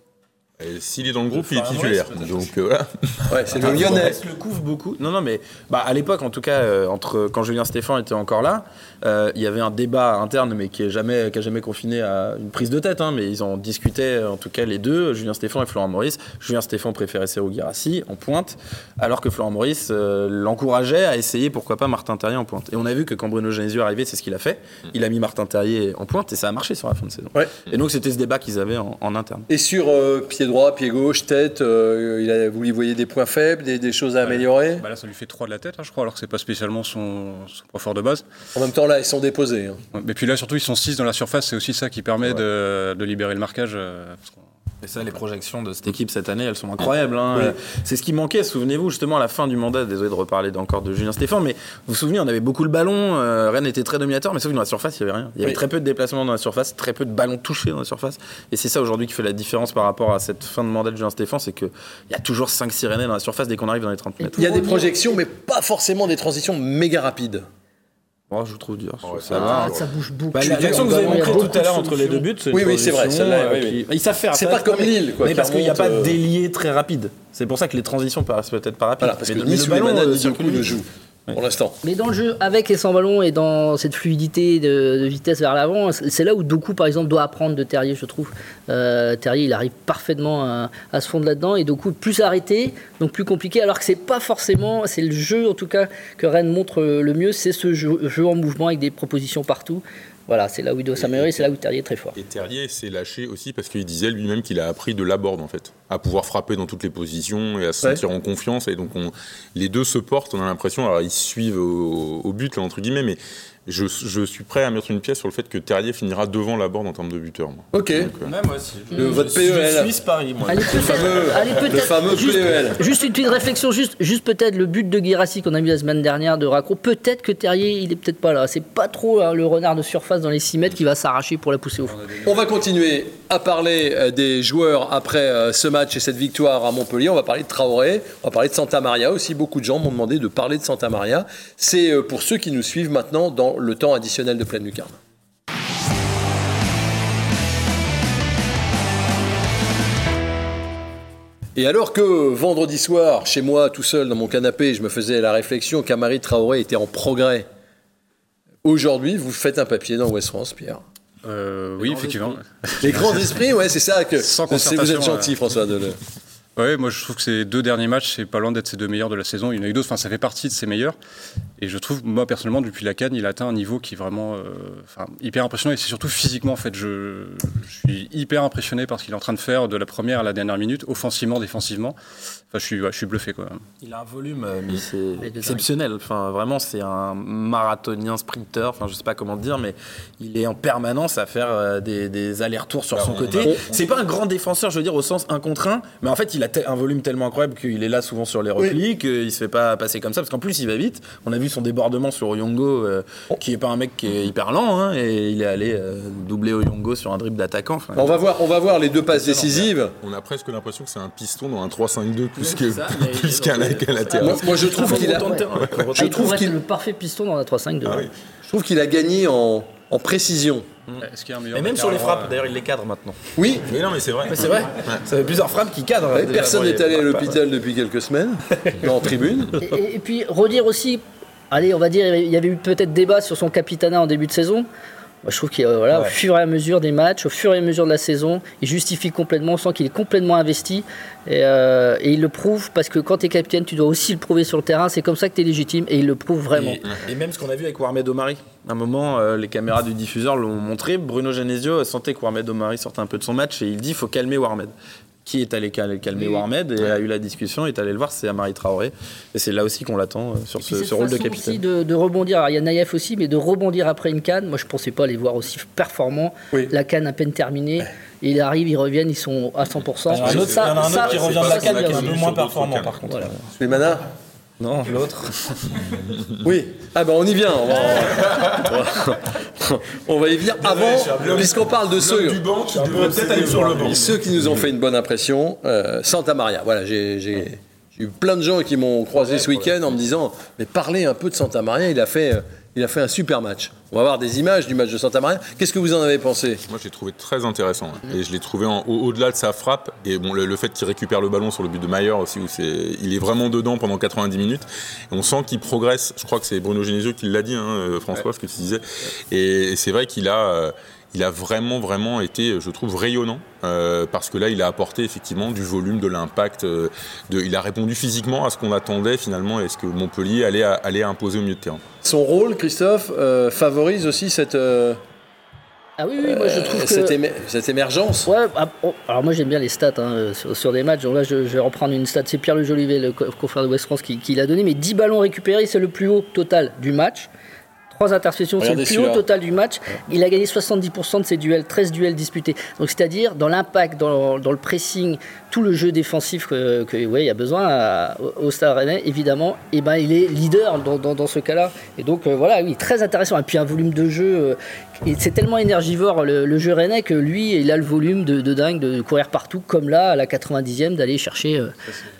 Speaker 4: S'il est dans le groupe, il est titulaire. Donc euh, voilà.
Speaker 1: Ouais, c'est le Lyonnais.
Speaker 3: le couvre beaucoup. Non, non, mais bah, à l'époque, en tout cas, euh, entre quand Julien Stéphane était encore là, euh, il y avait un débat interne, mais qui n'a jamais, jamais confiné à une prise de tête. Hein, mais ils en discutaient, en tout cas, les deux, Julien Stéphane et Florent Maurice. Julien Stéphane préférait Sergio Girassi en pointe, alors que Florent Maurice l'encourageait à essayer, pourquoi pas, Martin Terrier en pointe. Et on a vu que quand Bruno Genesio arrivait, c'est ce qu'il a fait. Il a mis Martin Terrier en pointe et ça a marché sur la fin de saison. Et donc, c'était ce débat qu'ils avaient en, en, interne.
Speaker 1: Et sur pied droit, pied gauche, tête, euh, il a, vous lui voyez des points faibles, des, choses à améliorer
Speaker 5: bah Là, ça lui fait 3 de la tête, hein, je crois, alors que c'est pas spécialement son, point fort de base.
Speaker 1: En même temps, là, ils sont déposés.
Speaker 5: Hein. Et puis là, surtout, ils sont 6 dans la surface, c'est aussi ça qui permet de, libérer le marquage. Euh,
Speaker 3: et ça, les projections de cette équipe cette année, elles sont incroyables. Hein. C'est ce qui manquait, souvenez-vous, justement, à la fin du mandat, désolé de reparler encore de Julien Stéphane, mais vous vous souvenez, on avait beaucoup le ballon, euh, Rennes était très dominateur, mais sauf que dans la surface, il n'y avait rien. Il y avait très peu de déplacements dans la surface, très peu de ballons touchés dans la surface. Et c'est ça aujourd'hui qui fait la différence par rapport à cette fin de mandat de Julien Stéphane, c'est qu'il y a toujours 5-6 Rennais dans la surface dès qu'on arrive dans les 30 mètres.
Speaker 1: Il y a des projections, mais pas forcément des transitions méga rapides.
Speaker 3: Oh, je trouve dur.
Speaker 2: ça, va. ça bouge beaucoup. Bah,
Speaker 3: L'action que vous avez montrée tout à l'heure entre les deux buts,
Speaker 1: oui, oui, c'est vrai. Celle-là,
Speaker 3: oui, Ils savent faire.
Speaker 1: C'est pas comme Lille,
Speaker 3: quoi. Mais parce qu'il n'y a pas de euh, délié très rapide. C'est pour ça que les transitions paraissent peut-être pas rapides.
Speaker 1: parce que Nice ou les Manades,
Speaker 3: beaucoup
Speaker 1: le jouent. Pour l'instant.
Speaker 2: Mais dans le jeu, avec et sans ballon, et dans cette fluidité de, vitesse vers l'avant, c'est là où Doku, par exemple, doit apprendre de Terrier, je trouve. Euh, Terrier, il arrive parfaitement à, se fondre là-dedans, et Doku, plus arrêté, donc plus compliqué, alors que c'est pas forcément, c'est le jeu, en tout cas, que Rennes montre le mieux, c'est ce jeu en mouvement avec des propositions partout. Voilà, c'est là où il doit s'améliorer, c'est là où Terrier est très fort.
Speaker 4: Et Terrier s'est lâché aussi parce qu'il disait lui-même qu'il a appris de la board en fait, à pouvoir frapper dans toutes les positions et à se sentir en confiance. Et donc on, les deux se portent, on a l'impression, alors ils suivent au, au but, là, entre guillemets, mais je, suis prêt à mettre une pièce sur le fait que Terrier finira devant la borne en termes de buteur. Moi.
Speaker 1: Ok.
Speaker 3: Euh, moi aussi.
Speaker 1: Le, votre PEL.
Speaker 3: Suisse Paris, moi.
Speaker 2: Allez, le fameux, le fameux juste, PEL. Juste une petite réflexion, juste, juste peut-être le but de Guirassi qu'on a vu la semaine dernière de Racro. Peut-être que Terrier, il est peut-être pas là. C'est pas trop hein, le renard de surface dans les 6 mètres qui va s'arracher pour la pousser au fond.
Speaker 1: On va continuer à parler euh, des joueurs après euh, ce match et cette victoire à Montpellier. On va parler de Traoré, on va parler de Santa Maria aussi. Beaucoup de gens m'ont demandé de parler de Santa Maria. C'est pour ceux qui nous suivent maintenant dans le temps additionnel de pleine lucarne. Et alors que vendredi soir, chez moi, tout seul dans mon canapé, je me faisais la réflexion qu'Amari Traoré était en progrès, aujourd'hui, vous faites un papier dans West France, Pierre.
Speaker 5: Euh, oui, effectivement.
Speaker 1: Les grands esprits, ouais, c'est ça que. Sans vous êtes gentil, François Deleu.
Speaker 5: Oui, moi je trouve que ces deux derniers matchs, c'est pas loin d'être ses deux meilleurs de la saison. Il y en a eu d'autres, enfin ça fait partie de ses meilleurs. Et je trouve, moi personnellement, depuis la Cannes, il a atteint un niveau qui est vraiment euh, hyper impressionnant. Et c'est surtout physiquement, en fait. Je, suis hyper impressionné par ce qu'il est en train de faire de la première à la dernière minute, offensivement, défensivement. Enfin, je suis, je suis bluffé. Quoi.
Speaker 3: Il a un volume euh, mais c'est exceptionnel. Enfin, vraiment, c'est un marathonien, sprinter. Enfin, je sais pas comment dire, mais il est en permanence à faire euh, des, allers-retours sur bah, son côté. C'est pas un grand défenseur, je veux dire, au sens un contre un, mais en fait, il a un volume tellement incroyable qu'il est là souvent sur les replis, qu'il se fait pas passer comme ça, parce qu'en plus, il va vite. On a vu son débordement sur Oyongo, euh, qui est pas un mec qui est hyper lent, hein, et il est allé euh, doubler Oyongo sur un dribble d'attaquant.
Speaker 1: on, va voir, on va voir les deux passes décisives.
Speaker 4: On a presque l'impression que c'est un piston dans un 3-5-2 plus qu'un latéral.
Speaker 1: Moi, moi, je trouve qu'il a.
Speaker 2: Je trouve qu'il le parfait piston dans un 3-5-2. Ah
Speaker 1: je trouve qu'il a gagné en, en précision.
Speaker 3: Et même sur les frappes, d'ailleurs, il les cadre maintenant.
Speaker 1: Oui,
Speaker 4: mais non, mais c'est vrai.
Speaker 3: c'est vrai. Ça fait plusieurs frappes qui cadrent.
Speaker 1: personne n'est allé à l'hôpital depuis quelques semaines, en tribune.
Speaker 2: et, puis redire aussi allez, on va dire, il y avait eu peut-être débat sur son capitanat en début de saison. Moi, je trouve qu'au voilà, fur et à mesure des matchs, au fur et à mesure de la saison, il justifie complètement, on sent qu'il est complètement investi. Euh, et, il le prouve parce que quand tu es capitaine, tu dois aussi le prouver sur le terrain. C'est comme ça que tu es légitime et il le prouve vraiment.
Speaker 3: Et, même ce qu'on a vu avec Warmed Omari. À un moment, euh, les caméras du diffuseur l'ont montré. Bruno Genesio sentait que Warmed Omari sortait un peu de son match et il dit il faut calmer Warmed qui est allé calmer Warmed et a eu la discussion, est allé le voir, c'est Amari Traoré. Et c'est là aussi qu'on l'attend euh, sur ce, rôle de capitaine.
Speaker 2: Aussi de, de rebondir, il y a Naïef aussi, mais de rebondir après une canne. Moi, je ne pensais pas les voir aussi performants. La canne à peine terminée. Il arrive, ils reviennent, ils sont à 100%.
Speaker 3: Il y en a un autre, qui revient de la canne qui est un peu moins performant par contre.
Speaker 1: Les manas
Speaker 3: non, l'autre.
Speaker 1: oui. Ah ben on y vient. On va, y venir avant, puisqu'on parle de ceux.
Speaker 4: Du banc qui peut-être aller sur le banc.
Speaker 1: Ceux qui nous ont fait une bonne impression. Euh, Santa Maria. Voilà, j'ai eu plein de gens qui m'ont croisé ce week-end en me disant Mais parlez un peu de Santa Maria. Il a fait. Il a fait un super match. On va voir des images du match de Santa Maria. Qu'est-ce que vous en avez pensé?
Speaker 4: Moi, je l'ai trouvé très intéressant. Hein. Et je l'ai trouvé au-delà de sa frappe. Et bon, le, fait qu'il récupère le ballon sur le but de Mayer aussi, où c'est, il est vraiment dedans pendant 90 minutes. Et on sent qu'il progresse. Je crois que c'est Bruno Genesio qui l'a dit, hein, euh, François, ce que tu disais. Et c'est vrai qu'il a. Euh, il a vraiment, vraiment été, je trouve, rayonnant, euh, parce que là, il a apporté effectivement du volume, de l'impact, euh, il a répondu physiquement à ce qu'on attendait finalement et ce que Montpellier allait, allait imposer au milieu de terrain.
Speaker 1: Son rôle, Christophe, euh, favorise aussi cette...
Speaker 2: Ah oui, oui, moi je trouve
Speaker 1: cette, cette, émergence.
Speaker 2: Ouais, ah, oh, alors moi j'aime bien les stats hein, sur, des matchs. Donc là, je, vais reprendre une stat. C'est Pierre Le Jolivet, le confrère de West France, qui, qui l'a donné. Mais 10 ballons récupérés, c'est le plus haut total du match trois interceptions, c'est le plus haut total du match. Il a gagné 70% de ses duels, 13 duels disputés. Donc c'est-à-dire dans l'impact, dans, dans, le pressing, tout le jeu défensif que, que ouais, il y a besoin au Stade Rennais, évidemment, et eh ben il est leader dans, dans, dans ce cas-là. Et donc euh, voilà, oui, très intéressant. Et puis un volume de jeu, euh, c'est tellement énergivore le, jeu Rennais que lui, il a le volume de, de, dingue de courir partout, comme là à la 90e d'aller chercher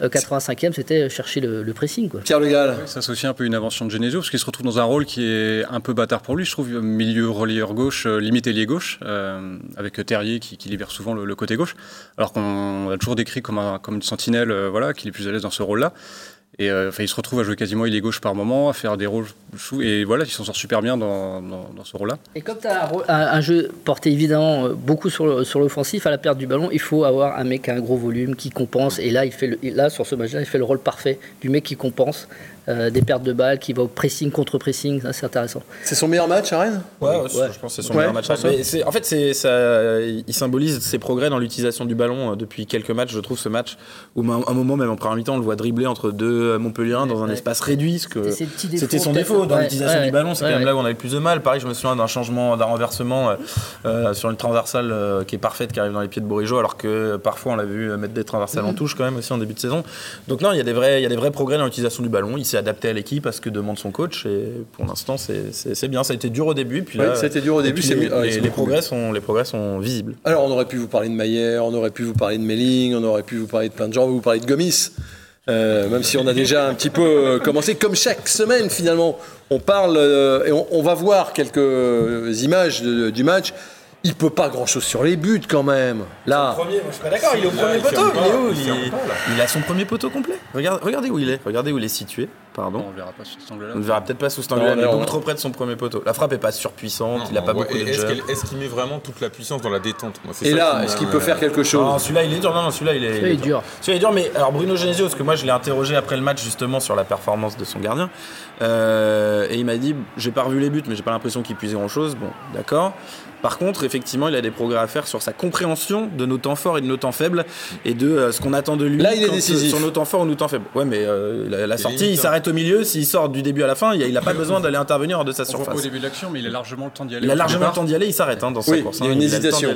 Speaker 2: 85e, euh, c'était chercher le, pressing. Quoi.
Speaker 1: Pierre Le Gall.
Speaker 5: ça c'est aussi un peu une invention de Genesio parce qu'il se retrouve dans un rôle qui est un peu bâtard pour lui, je trouve, milieu relieur gauche, limite ailier gauche, avec Terrier qui, qui libère souvent le, le côté gauche, alors qu'on a toujours décrit comme, un, comme une sentinelle, euh, voilà, qu'il est plus à l'aise dans ce rôle-là. Et euh, il se retrouve à jouer quasiment il est gauche par moment, à faire des rôles chou et voilà, il s'en sort super bien dans, dans, ce rôle-là.
Speaker 2: Et comme tu as un, jeu porté évidemment euh, beaucoup sur, sur l'offensif, à la perte du ballon, il faut avoir un mec a un gros volume, qui compense. Et là, il fait le, là sur ce match-là, il fait le rôle parfait du mec qui compense. Euh, des pertes de balles, qui va au pressing, contre-pressing, c'est intéressant.
Speaker 1: C'est son meilleur match à Rennes
Speaker 3: ouais, ouais, je pense que c'est son meilleur match. Mais en fait, ça, il symbolise ses progrès dans l'utilisation du ballon euh, depuis quelques matchs, je trouve, ce match, où à un moment, même en première mi-temps, on le voit dribbler entre deux Montpellier dans un espace réduit, que c'était son défaut dans l'utilisation du ballon, c'est quand même là où on a le plus de mal. Pareil, je me souviens d'un changement, d'un renversement euh, sur une transversale qui est parfaite, qui arrive dans les pieds de Bourigeau, alors que parfois on l'a vu mettre des transversales en mhm. touche quand même aussi en début de saison. Donc non, il y a des vrais, il y a des vrais progrès dans l'utilisation du ballon. Il s'est adapté à l'équipe, à ce que demande son coach. Et pour l'instant, c'est bien. Ça a été dur au début. Puis là,
Speaker 1: ça a été dur au début.
Speaker 3: les, les, progrès sont, les progrès sont visibles.
Speaker 1: Alors, on aurait pu vous parler de Maillère, on aurait pu vous parler de Melling, on aurait pu vous parler de plein de gens, vous parler de Gomis. Euh, même si on a déjà un petit peu euh, commencé, comme chaque semaine finalement, on parle euh, et on, va voir quelques images du match il peut pas grand chose sur les buts quand même. Là.
Speaker 3: Premier, moi, je suis pas d'accord, il est au premier poteau. Il est où il, il, a son premier poteau complet. Regardez, regardez où il est. Regardez où il est situé. Pardon.
Speaker 5: on ne verra pas sous cet angle-là.
Speaker 3: On ne verra peut-être pas sous cet angle-là, mais beaucoup trop près de son premier poteau. La frappe est pas surpuissante, il a pas beaucoup de
Speaker 4: Est-ce qu'il met vraiment toute la puissance dans la détente
Speaker 1: Et là, est-ce qu'il peut faire quelque chose
Speaker 3: Non, celui-là il est dur. Non, non, celui-là il est,
Speaker 2: celui-là, dur.
Speaker 3: Celui-là est dur, mais alors Bruno Genesio, parce que moi je l'ai interrogé après le match justement sur la performance de son gardien, euh, et il m'a dit j'ai pas revu les buts, mais j'ai pas l'impression qu'il puisait grand-chose. Bon, d'accord. Par contre, effectivement, il a des progrès à faire sur sa compréhension de nos temps forts et de nos temps faibles et de euh, ce qu'on attend de lui
Speaker 1: Là, il est décisif.
Speaker 3: sur nos temps forts ou nos temps faibles. Ouais, mais euh, la, sortie, il s'arrête au milieu. S'il sort du début à la fin, il n'a pas besoin d'aller intervenir de sa surface.
Speaker 5: au début de l'action, mais il a largement le temps d'y aller.
Speaker 3: Il a largement le temps d'y aller, il s'arrête hein, dans sa course.
Speaker 1: Il y a hein, une hésitation.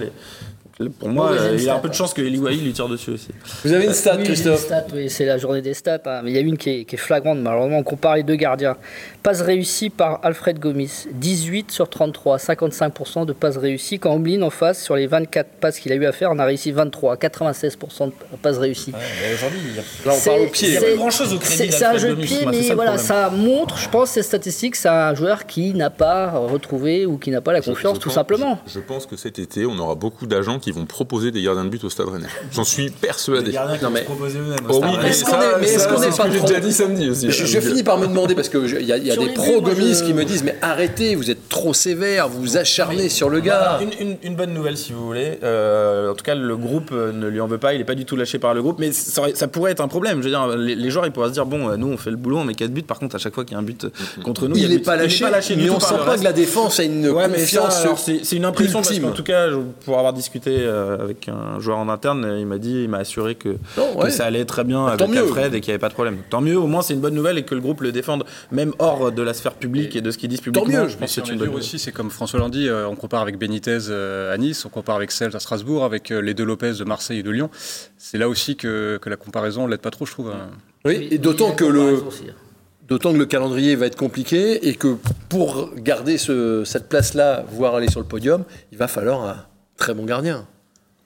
Speaker 3: Pour moi, euh, il a un peu de chance que Eli lui tire dessus aussi.
Speaker 1: Vous avez une stat, Christophe
Speaker 2: Oui, c'est la journée des stats. Hein. Mais il y a une qui est, flagrante. Malheureusement, on compare les deux gardiens. Passe réussie par Alfred Gomis. 18 sur 33, 55% de passes réussies. Quand Omblin en face, sur les 24 passes qu'il a eu à faire, on a réussi 23, 96% de passes réussies.
Speaker 3: Aujourd'hui, là, on parle au pied. Il n'y a pas grand-chose au crédit
Speaker 2: C'est un jeu de pied, mais voilà, ça montre, je pense, ces statistiques, c'est un joueur qui n'a pas retrouvé ou qui n'a pas la confiance, tout simplement.
Speaker 4: Je pense que cet été, on aura beaucoup d'agents qui vont proposer des gardiens de but au Stade Rennais. J'en suis persuadé. Des
Speaker 3: gardiens qui non, mais... proposer eux-mêmes.
Speaker 1: Oh, oui, est-ce qu'on est, mais est-ce qu'on est pas
Speaker 4: J'ai déjà dit samedi aussi.
Speaker 1: Je, je finis par me demander parce que il y a, y a des pros Gomis qui me disent mais arrêtez, vous êtes trop sévère, vous vous acharnez sur le gars.
Speaker 3: Une, une, une, bonne nouvelle si vous voulez. Euh, en tout cas, le groupe euh, ne lui en veut pas. Il est pas du tout lâché par le groupe, mais ça, ça pourrait être un problème. Je veux dire, les, les, joueurs ils pourraient se dire bon, euh, nous on fait le boulot, on met 4 buts. Par contre, à chaque fois qu'il y a un but contre nous,
Speaker 1: il n'est pas, lâché, mais on sent pas que la défense a une confiance.
Speaker 3: C'est une impression en tout cas, pour avoir discuté avec un joueur en interne, il m'a dit, il m'a assuré que, ça allait très bien bah, avec Alfred et qu'il n'y avait pas de problème. Tant mieux, au moins c'est une bonne nouvelle et que le groupe le défende, même hors de la sphère publique et, de ce qu'ils disent publiquement.
Speaker 5: Tant mieux, je pense que c'est une bonne aussi, c'est comme François l'a dit, euh, on compare avec Benitez euh, à Nice, on compare avec Cels à Strasbourg, avec euh, les deux Lopez de Marseille et de Lyon. C'est là aussi que, que la comparaison l'aide pas trop, je trouve. Hein.
Speaker 1: Oui, et d'autant que le. Hein. D'autant que le calendrier va être compliqué et que pour garder ce, cette place-là, voire aller sur le podium, il va falloir un très bon gardien.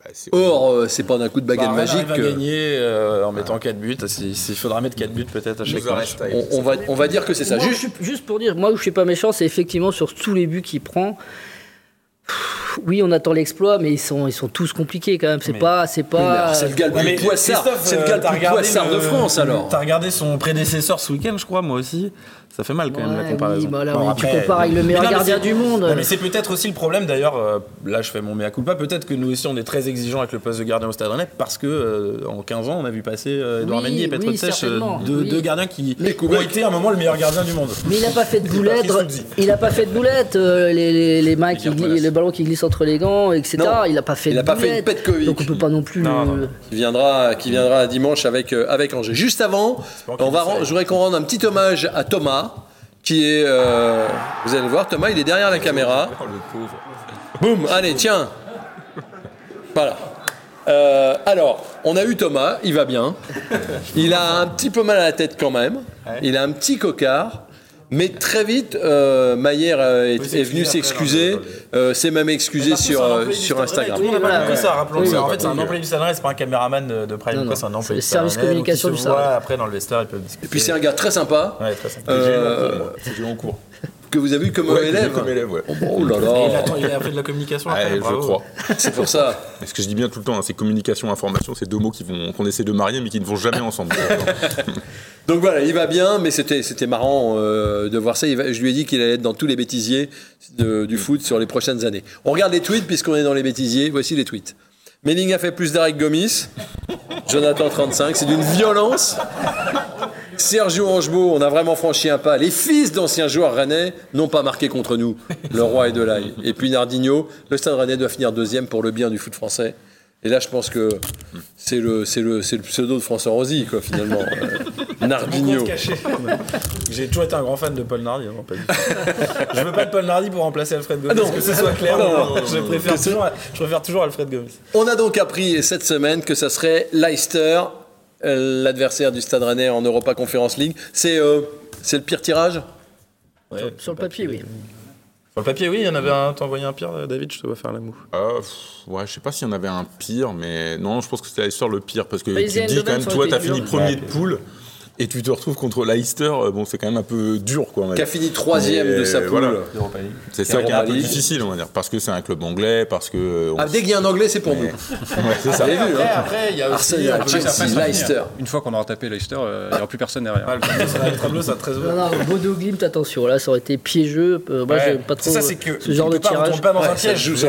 Speaker 1: Bah, Or, euh, c'est pas d'un coup de baguette bah, magique.
Speaker 3: On va gagner euh, en mettant 4 buts. Il faudra mettre 4 buts peut-être à chaque match.
Speaker 1: On, va, on va dire que c'est ça.
Speaker 2: juste, juste, pour dire, moi où je suis pas méchant, c'est effectivement sur tous les buts qu'il prend oui, on attend l'exploit, mais ils sont, ils sont tous compliqués quand même. C'est pas, c'est pas.
Speaker 1: C'est le gars le plus poissard. C'est le gars le plus poissard de France alors.
Speaker 3: T'as regardé son prédécesseur ce week-end, je crois, moi aussi. Ça fait mal quand même la comparaison.
Speaker 2: Bah tu compares avec le meilleur gardien du monde.
Speaker 3: mais c'est peut-être aussi le problème d'ailleurs. Euh, là, je fais mon mea culpa. Peut-être que nous aussi, on est très exigeants avec le poste de gardien au Stade Rennais parce que euh, en 15 ans, on a vu passer euh, Edouard Mendy et Petr deux, gardiens qui ont été à un moment le meilleur gardien du monde.
Speaker 2: Mais il n'a pas fait de boulette. Il n'a pas fait de boulette. Les mains qui le ballon qui glisse entre les gants, etc. Il n'a pas fait.
Speaker 1: Il pas fait une Petkovic.
Speaker 2: Donc on peut pas non plus.
Speaker 1: Qui viendra, qui viendra dimanche avec avec Angers. Juste avant, on va. Je voudrais qu'on rende un petit hommage à Thomas qui est. Euh, vous allez voir, Thomas, il est derrière la caméra. Boum, allez, tiens. Voilà. Euh, alors, on a eu Thomas, il va bien. Il a un petit peu mal à la tête quand même. Il a un petit cocard. Mais très vite, euh, Maillère euh, est, venu s'excuser, euh, s'est même excusé sur, euh, sur Instagram.
Speaker 3: Tout le monde n'a pas ça, rappelons oui, En fait, c'est un employé du Stade c'est pas un caméraman de, Prime, c'est un employé
Speaker 2: du service communication du Stade
Speaker 3: Après, dans le vestiaire, ils peuvent discuter.
Speaker 1: Et puis, c'est un gars très sympa.
Speaker 3: Ouais, très sympa.
Speaker 1: Euh,
Speaker 4: c'est en cours.
Speaker 1: Que vous avez eu comme
Speaker 4: Ouais,
Speaker 1: élève.
Speaker 4: comme élève, ouais.
Speaker 1: Oh là
Speaker 3: Et il,
Speaker 1: là,
Speaker 3: attend- il a fait de la communication
Speaker 4: Ouais,
Speaker 3: après,
Speaker 4: je
Speaker 3: bravo.
Speaker 4: crois.
Speaker 1: c'est pour ça.
Speaker 4: Mais ce que je dis bien tout le temps, hein, c'est communication, information, c'est deux mots qui vont, qu'on essaie de marier mais qui ne vont jamais ensemble.
Speaker 1: Donc voilà, il va bien, mais c'était c'était marrant euh, de voir ça. Il va- je lui ai dit qu'il allait être dans tous les bêtisiers de- du foot sur les prochaines années. On regarde les tweets puisqu'on est dans les bêtisiers. Voici les tweets. Melling a fait plus d'arrêts que Gomis. Jonathan 35, c'est d'une violence. Sergio Angebo, on a vraiment franchi un pas. Les fils d'anciens joueurs rennais n'ont pas marqué contre nous. Le roi est de l'ail. Et puis Nardinho, le stade rennais doit finir deuxième pour le bien du foot français. Et là, je pense que c'est le, c'est le, c'est le pseudo de François Rosy, quoi, finalement. Euh, Nardinho.
Speaker 3: J'ai toujours été un grand fan de Paul Nardi. hein, je veux pas de Paul Nardi pour remplacer Alfred Gomis.
Speaker 1: Ah non.
Speaker 3: que ce soit clair.
Speaker 1: Ah non, non,
Speaker 3: je, préfère toujours, je préfère toujours Alfred Gomis.
Speaker 1: On a donc appris cette semaine que ça serait Leicester, l'adversaire du Stade Rennais en Europa Conference League. C'est euh, c'est le pire tirage?
Speaker 3: Ouais,
Speaker 2: Sur le papier, oui.
Speaker 3: Sur le papier, oui, il y en avait un. T'as envoyé un pire, David, je te vois faire la moue.
Speaker 4: Pff, ouais, je sais pas s'il y en avait un pire, mais non, je pense que c'était l'histoire le pire parce que
Speaker 2: Mais
Speaker 4: tu dis quand même, toi, t'as fini premier de poule et tu te retrouves contre Leicester. euh, Bon, c'est quand même un peu dur, quoi.
Speaker 1: qui a fini troisième de sa poule.
Speaker 4: voilà. C'est ça qui est un peu difficile, on va dire, parce que c'est un club anglais, parce que. euh, on
Speaker 1: Ah, dès qu'il y a un anglais, c'est pour nous.
Speaker 4: Ouais, c'est ça.
Speaker 1: Vous avez vu,
Speaker 3: Après,
Speaker 1: hein
Speaker 3: après, il y a aussi.
Speaker 1: Arsenal, Chelsea, Leicester.
Speaker 5: Une fois qu'on aura tapé Leicester, euh, il n'y aura plus personne derrière.
Speaker 3: Ouais, le tableau, ça va être tableau, ça va être très
Speaker 2: Non,
Speaker 3: ouvert.
Speaker 2: non, Bodo Glimt, attention, là, ça aurait été piégeux. Euh, Moi,
Speaker 3: Ouais.
Speaker 2: j'aime pas trop
Speaker 3: C'est ça, c'est que
Speaker 2: ce genre de tirage.
Speaker 3: tombe pas dans un piège.
Speaker 1: joue
Speaker 3: Vous
Speaker 1: sur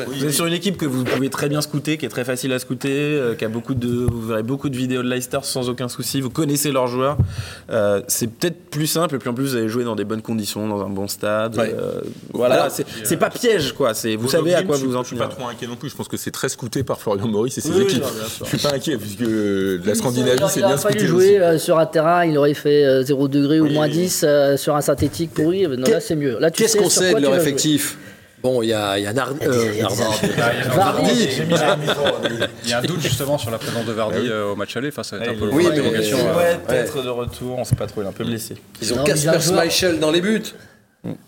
Speaker 3: êtes. Vous sur une équipe que vous pouvez très bien scouter, qui est très facile à scouter, qui a beaucoup de, vous verrez beaucoup de vidéos de Leicester sans aucun souci. Vous connaissez leurs joueurs. Euh, c'est peut-être plus simple et puis en plus vous allez jouer dans des bonnes conditions, dans un bon stade.
Speaker 1: Ouais.
Speaker 3: Euh, voilà,
Speaker 1: Alors,
Speaker 3: c'est pas piège quoi. C'est vous savez à quoi vous en
Speaker 4: Je suis pas trop inquiet non plus. Je pense que c'est très scouté par Florian Maurice et ses
Speaker 3: Oui,
Speaker 4: équipes. je suis pas inquiet puisque euh, la Scandinavie
Speaker 2: Il
Speaker 4: c'est bien scouté
Speaker 2: jouer
Speaker 4: aussi.
Speaker 2: euh, sur un terrain, il aurait fait euh, 0 degré ou moins 10 euh, sur un synthétique pourri. Non, là, c'est mieux. Là, tu
Speaker 1: Qu'est-ce qu'on sait de leur
Speaker 2: jouer.
Speaker 1: effectif? Bon, il y a, il y a Nard- euh.
Speaker 2: Vardy.
Speaker 5: Il y a un doute justement sur la présence de Vardy euh, au match aller. Enfin, ça va être un peu le
Speaker 1: Oui,
Speaker 5: point
Speaker 1: mais-
Speaker 5: d'interrogation,
Speaker 3: Il
Speaker 5: euh,
Speaker 3: pourrait peut-être de retour, on sait pas trop, il est un peu blessé.
Speaker 1: Ils ont
Speaker 2: mais
Speaker 1: Casper Schmeichel dans les buts.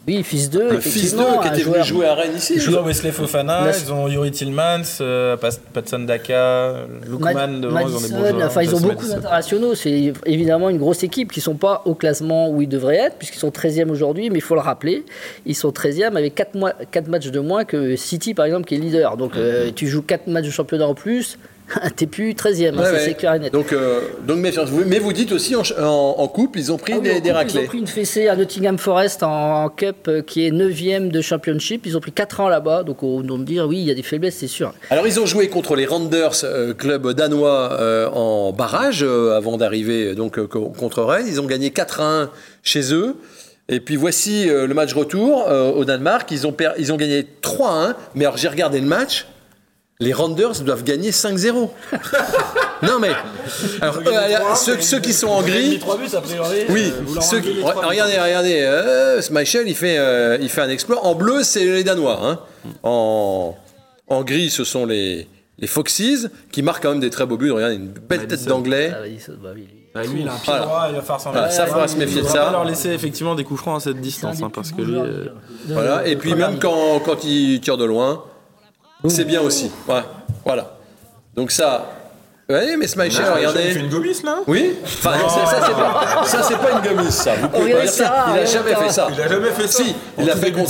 Speaker 2: Oui, fils d'eux,
Speaker 1: Le fils d'eux
Speaker 2: effectivement.
Speaker 1: qui
Speaker 2: un
Speaker 1: était venu
Speaker 2: joueur-
Speaker 1: jouer à Rennes ici.
Speaker 3: Ils ont Wesley Fofana, ils ont Yuri Tillmans, euh, Patson Daka, Lukman devant, ils ont des
Speaker 2: Madison,
Speaker 3: bons joueurs.
Speaker 2: enfin ils ont beaucoup d'internationaux. C'est évidemment une grosse équipe qui ne sont pas au classement où ils devraient être, puisqu'ils sont 13e aujourd'hui, mais il faut le rappeler, ils sont 13e avec 4, mois, 4 matchs de moins que City par exemple qui est leader. Donc euh, tu joues 4 matchs de championnat en plus, t'es plus 13e, hein,
Speaker 1: Ouais,
Speaker 2: c'est clair et net.
Speaker 1: Donc, euh, donc méfiance. Mais vous dites aussi en, ch- en- en coupe, ils ont pris
Speaker 2: Ah
Speaker 1: des,
Speaker 2: coupe, Ils
Speaker 1: raclés.
Speaker 2: ont pris une fessée à Nottingham Forest en, en Cup euh, qui est 9e de Championship. Ils ont pris 4 ans là-bas, donc on doit me dire oui, il y a des faiblesses, c'est sûr.
Speaker 1: Alors ils ont joué contre les Randers, euh, club danois, euh, en barrage avant d'arriver donc co- contre Rennes. Ils ont gagné 4 à 1 chez eux. Et puis voici le match retour au Danemark. Ils ont, ils ont gagné 3 à 1. Mais alors j'ai regardé le match. Les Randers doivent gagner 5-0. non mais alors, euh, euh, ceux, ceux qui sont en gris,
Speaker 3: buts, a priori.
Speaker 1: oui,
Speaker 3: euh,
Speaker 1: ceux qui-
Speaker 3: buts.
Speaker 1: regardez, regardez, euh, Schmeichel, il fait, euh, il fait un exploit. En bleu, c'est les Danois. hein. En, en gris, ce sont les, les Foxes, qui marquent quand même des très beaux buts. Regardez, une belle tête d'anglais.
Speaker 2: Ah bah lui.
Speaker 3: Bah, lui, il a un pied
Speaker 1: Voilà.
Speaker 3: droit, il va faire s'en
Speaker 1: Voilà, ça, faudra se méfier de
Speaker 3: va
Speaker 1: ça.
Speaker 3: pas leur laisser effectivement des coups francs à cette distance, hein, parce que lui. euh,
Speaker 1: Voilà. Et puis même quand, quand il tire de loin, c'est bien aussi. Ouais. Voilà. Donc ça... Oui, mais
Speaker 4: Il fait
Speaker 1: regardez...
Speaker 4: une gomis là?
Speaker 1: Oui Enfin, ça, ça, c'est pas, ça, c'est pas une gomise, ça. Vous pouvez
Speaker 2: Regardez
Speaker 1: pas dire ça.
Speaker 2: Sarah,
Speaker 1: Il a jamais fait ça.
Speaker 4: Il a jamais fait ça.
Speaker 1: Si, il a fait contre